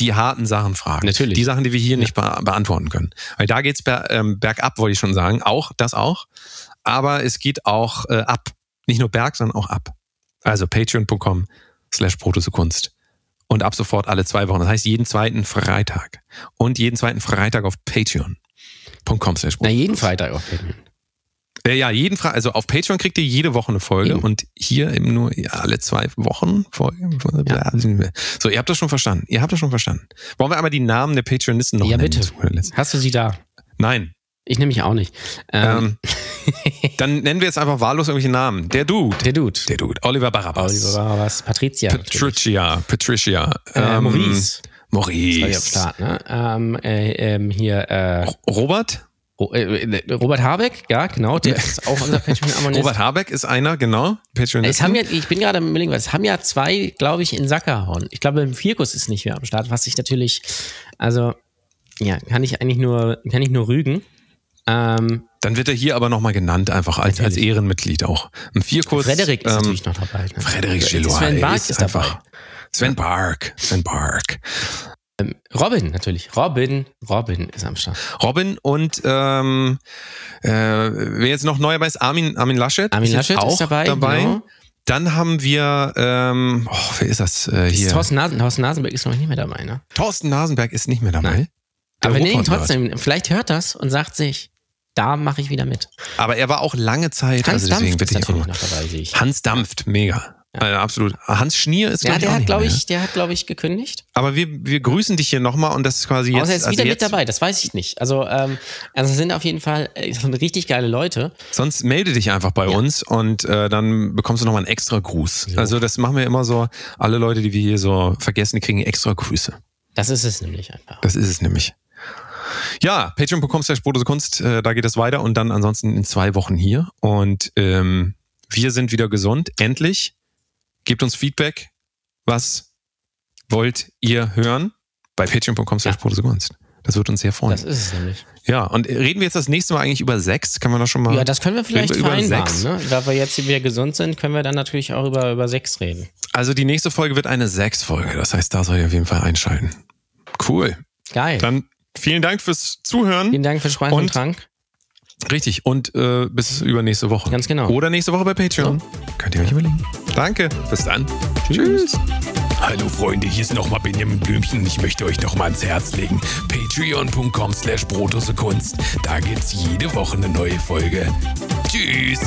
die harten Sachen fragen. Natürlich. Die Sachen, die wir hier nicht be beantworten können. Weil da geht's ber ähm, bergab, wollte ich schon sagen. Auch, das auch. Aber es geht auch äh, ab. Nicht nur berg, sondern auch ab. Also patreon.com slash Kunst. Und ab sofort alle zwei Wochen. Das heißt jeden zweiten Freitag. Und jeden zweiten Freitag auf Patreon. patreon.com slash Na, jeden Freitag auf Patreon. Äh, ja, jeden Freitag. Also auf Patreon kriegt ihr jede Woche eine Folge Eben. und hier eben nur ja, alle zwei Wochen Folge. So, ihr habt das schon verstanden. Ihr habt das schon verstanden. Wollen wir einmal die Namen der Patreonisten noch Ja, nennen? bitte. Hast du sie da? Nein. Ich nehme mich auch nicht. Ähm, Ähm, dann nennen wir jetzt einfach wahllos irgendwelche Namen. Der Dude. der Dude. Der Dude. Oliver Barabbas. Oliver Barabbas, Patricia. Patricia. Patricia. Äh, ähm, Maurice. Maurice. War ja am Start, ne? Ähm, äh, ähm, hier, äh, Robert? Ro- äh, Robert Habeck, ja, genau, der ist auch unser Patreon-Abonnent. Robert Habeck ist einer, genau. Patreon. Es haben ja, ich bin gerade im Überlegen, es haben ja zwei, glaube ich, in Sack gehauen. Ich glaube, im Vierkus ist nicht mehr am Start, was ich natürlich, also, ja, kann ich eigentlich nur, kann ich nur rügen. Ähm, Dann wird er hier aber nochmal genannt, einfach als, als. Ehrenmitglied auch. Im Vierkurs. Frederik ist ähm, natürlich noch dabei. Ne? Frederik Sven Bark ist ist dabei. einfach. Sven Bark. Sven Bark. Robin, natürlich. Robin, Robin ist am Start. Robin und ähm, äh, wer jetzt noch neu dabei ist, Armin, Armin Laschet. Armin ist Laschet auch ist dabei, genau. Dann haben wir, ähm, oh, wer ist das äh, Ist hier? Thorsten, Nasen, Thorsten Nasenberg ist noch nicht mehr dabei, ne? Thorsten Nasenberg ist nicht mehr dabei. Nein. Der Aber wir nehmen trotzdem, vielleicht hört das und sagt sich, da mache ich wieder mit. Aber er war auch lange Zeit, Hans also deswegen Dampf ist bitte ich auch noch dabei, sehe ich. Hans dampft, mega. Also absolut. Hans Schnier ist Ja, der hat, glaube ich, der hat, glaube ich, gekündigt. Aber wir, wir grüßen dich hier nochmal und das ist quasi jetzt. Außer er ist also wieder jetzt, mit dabei, das weiß ich nicht. Also, ähm, also sind auf jeden Fall äh, richtig geile Leute. Sonst melde dich einfach bei Ja. uns und äh, dann bekommst du nochmal einen extra Gruß. Also das machen wir immer so. Alle Leute, die wir hier so vergessen, die kriegen extra Grüße. Das ist es nämlich einfach. Das ist es nämlich. Ja, patreon.com slash Kunst, äh, da geht es weiter und dann ansonsten in zwei Wochen hier. Und ähm, wir sind wieder gesund, endlich. Gebt uns Feedback. Was wollt ihr hören? Bei patreon.com slash Kunst. Das wird uns sehr freuen. Das ist es nämlich. Ja, und reden wir jetzt das nächste Mal eigentlich über Sex? Kann man das schon mal? Ja, das können wir vielleicht wir über vereinbaren. Sex? Ne? Da wir jetzt wieder gesund sind, können wir dann natürlich auch über, über Sex reden. Also die nächste Folge wird eine Sex-Folge. Das heißt, da soll ihr auf jeden Fall einschalten. Cool. Geil. Dann vielen Dank fürs Zuhören. Vielen Dank für Speisen und, Und- Trank. Richtig. Und äh, bis übernächste Woche. Ganz genau. Oder nächste Woche bei Patreon. Könnt ihr euch überlegen. Danke. Bis dann. Tschüss. Hallo Freunde, hier ist nochmal Benjamin Blümchen ich möchte euch nochmal ans Herz legen. Patreon.com slash Brotose Kunst. Da gibt's jede Woche eine neue Folge. Tschüss.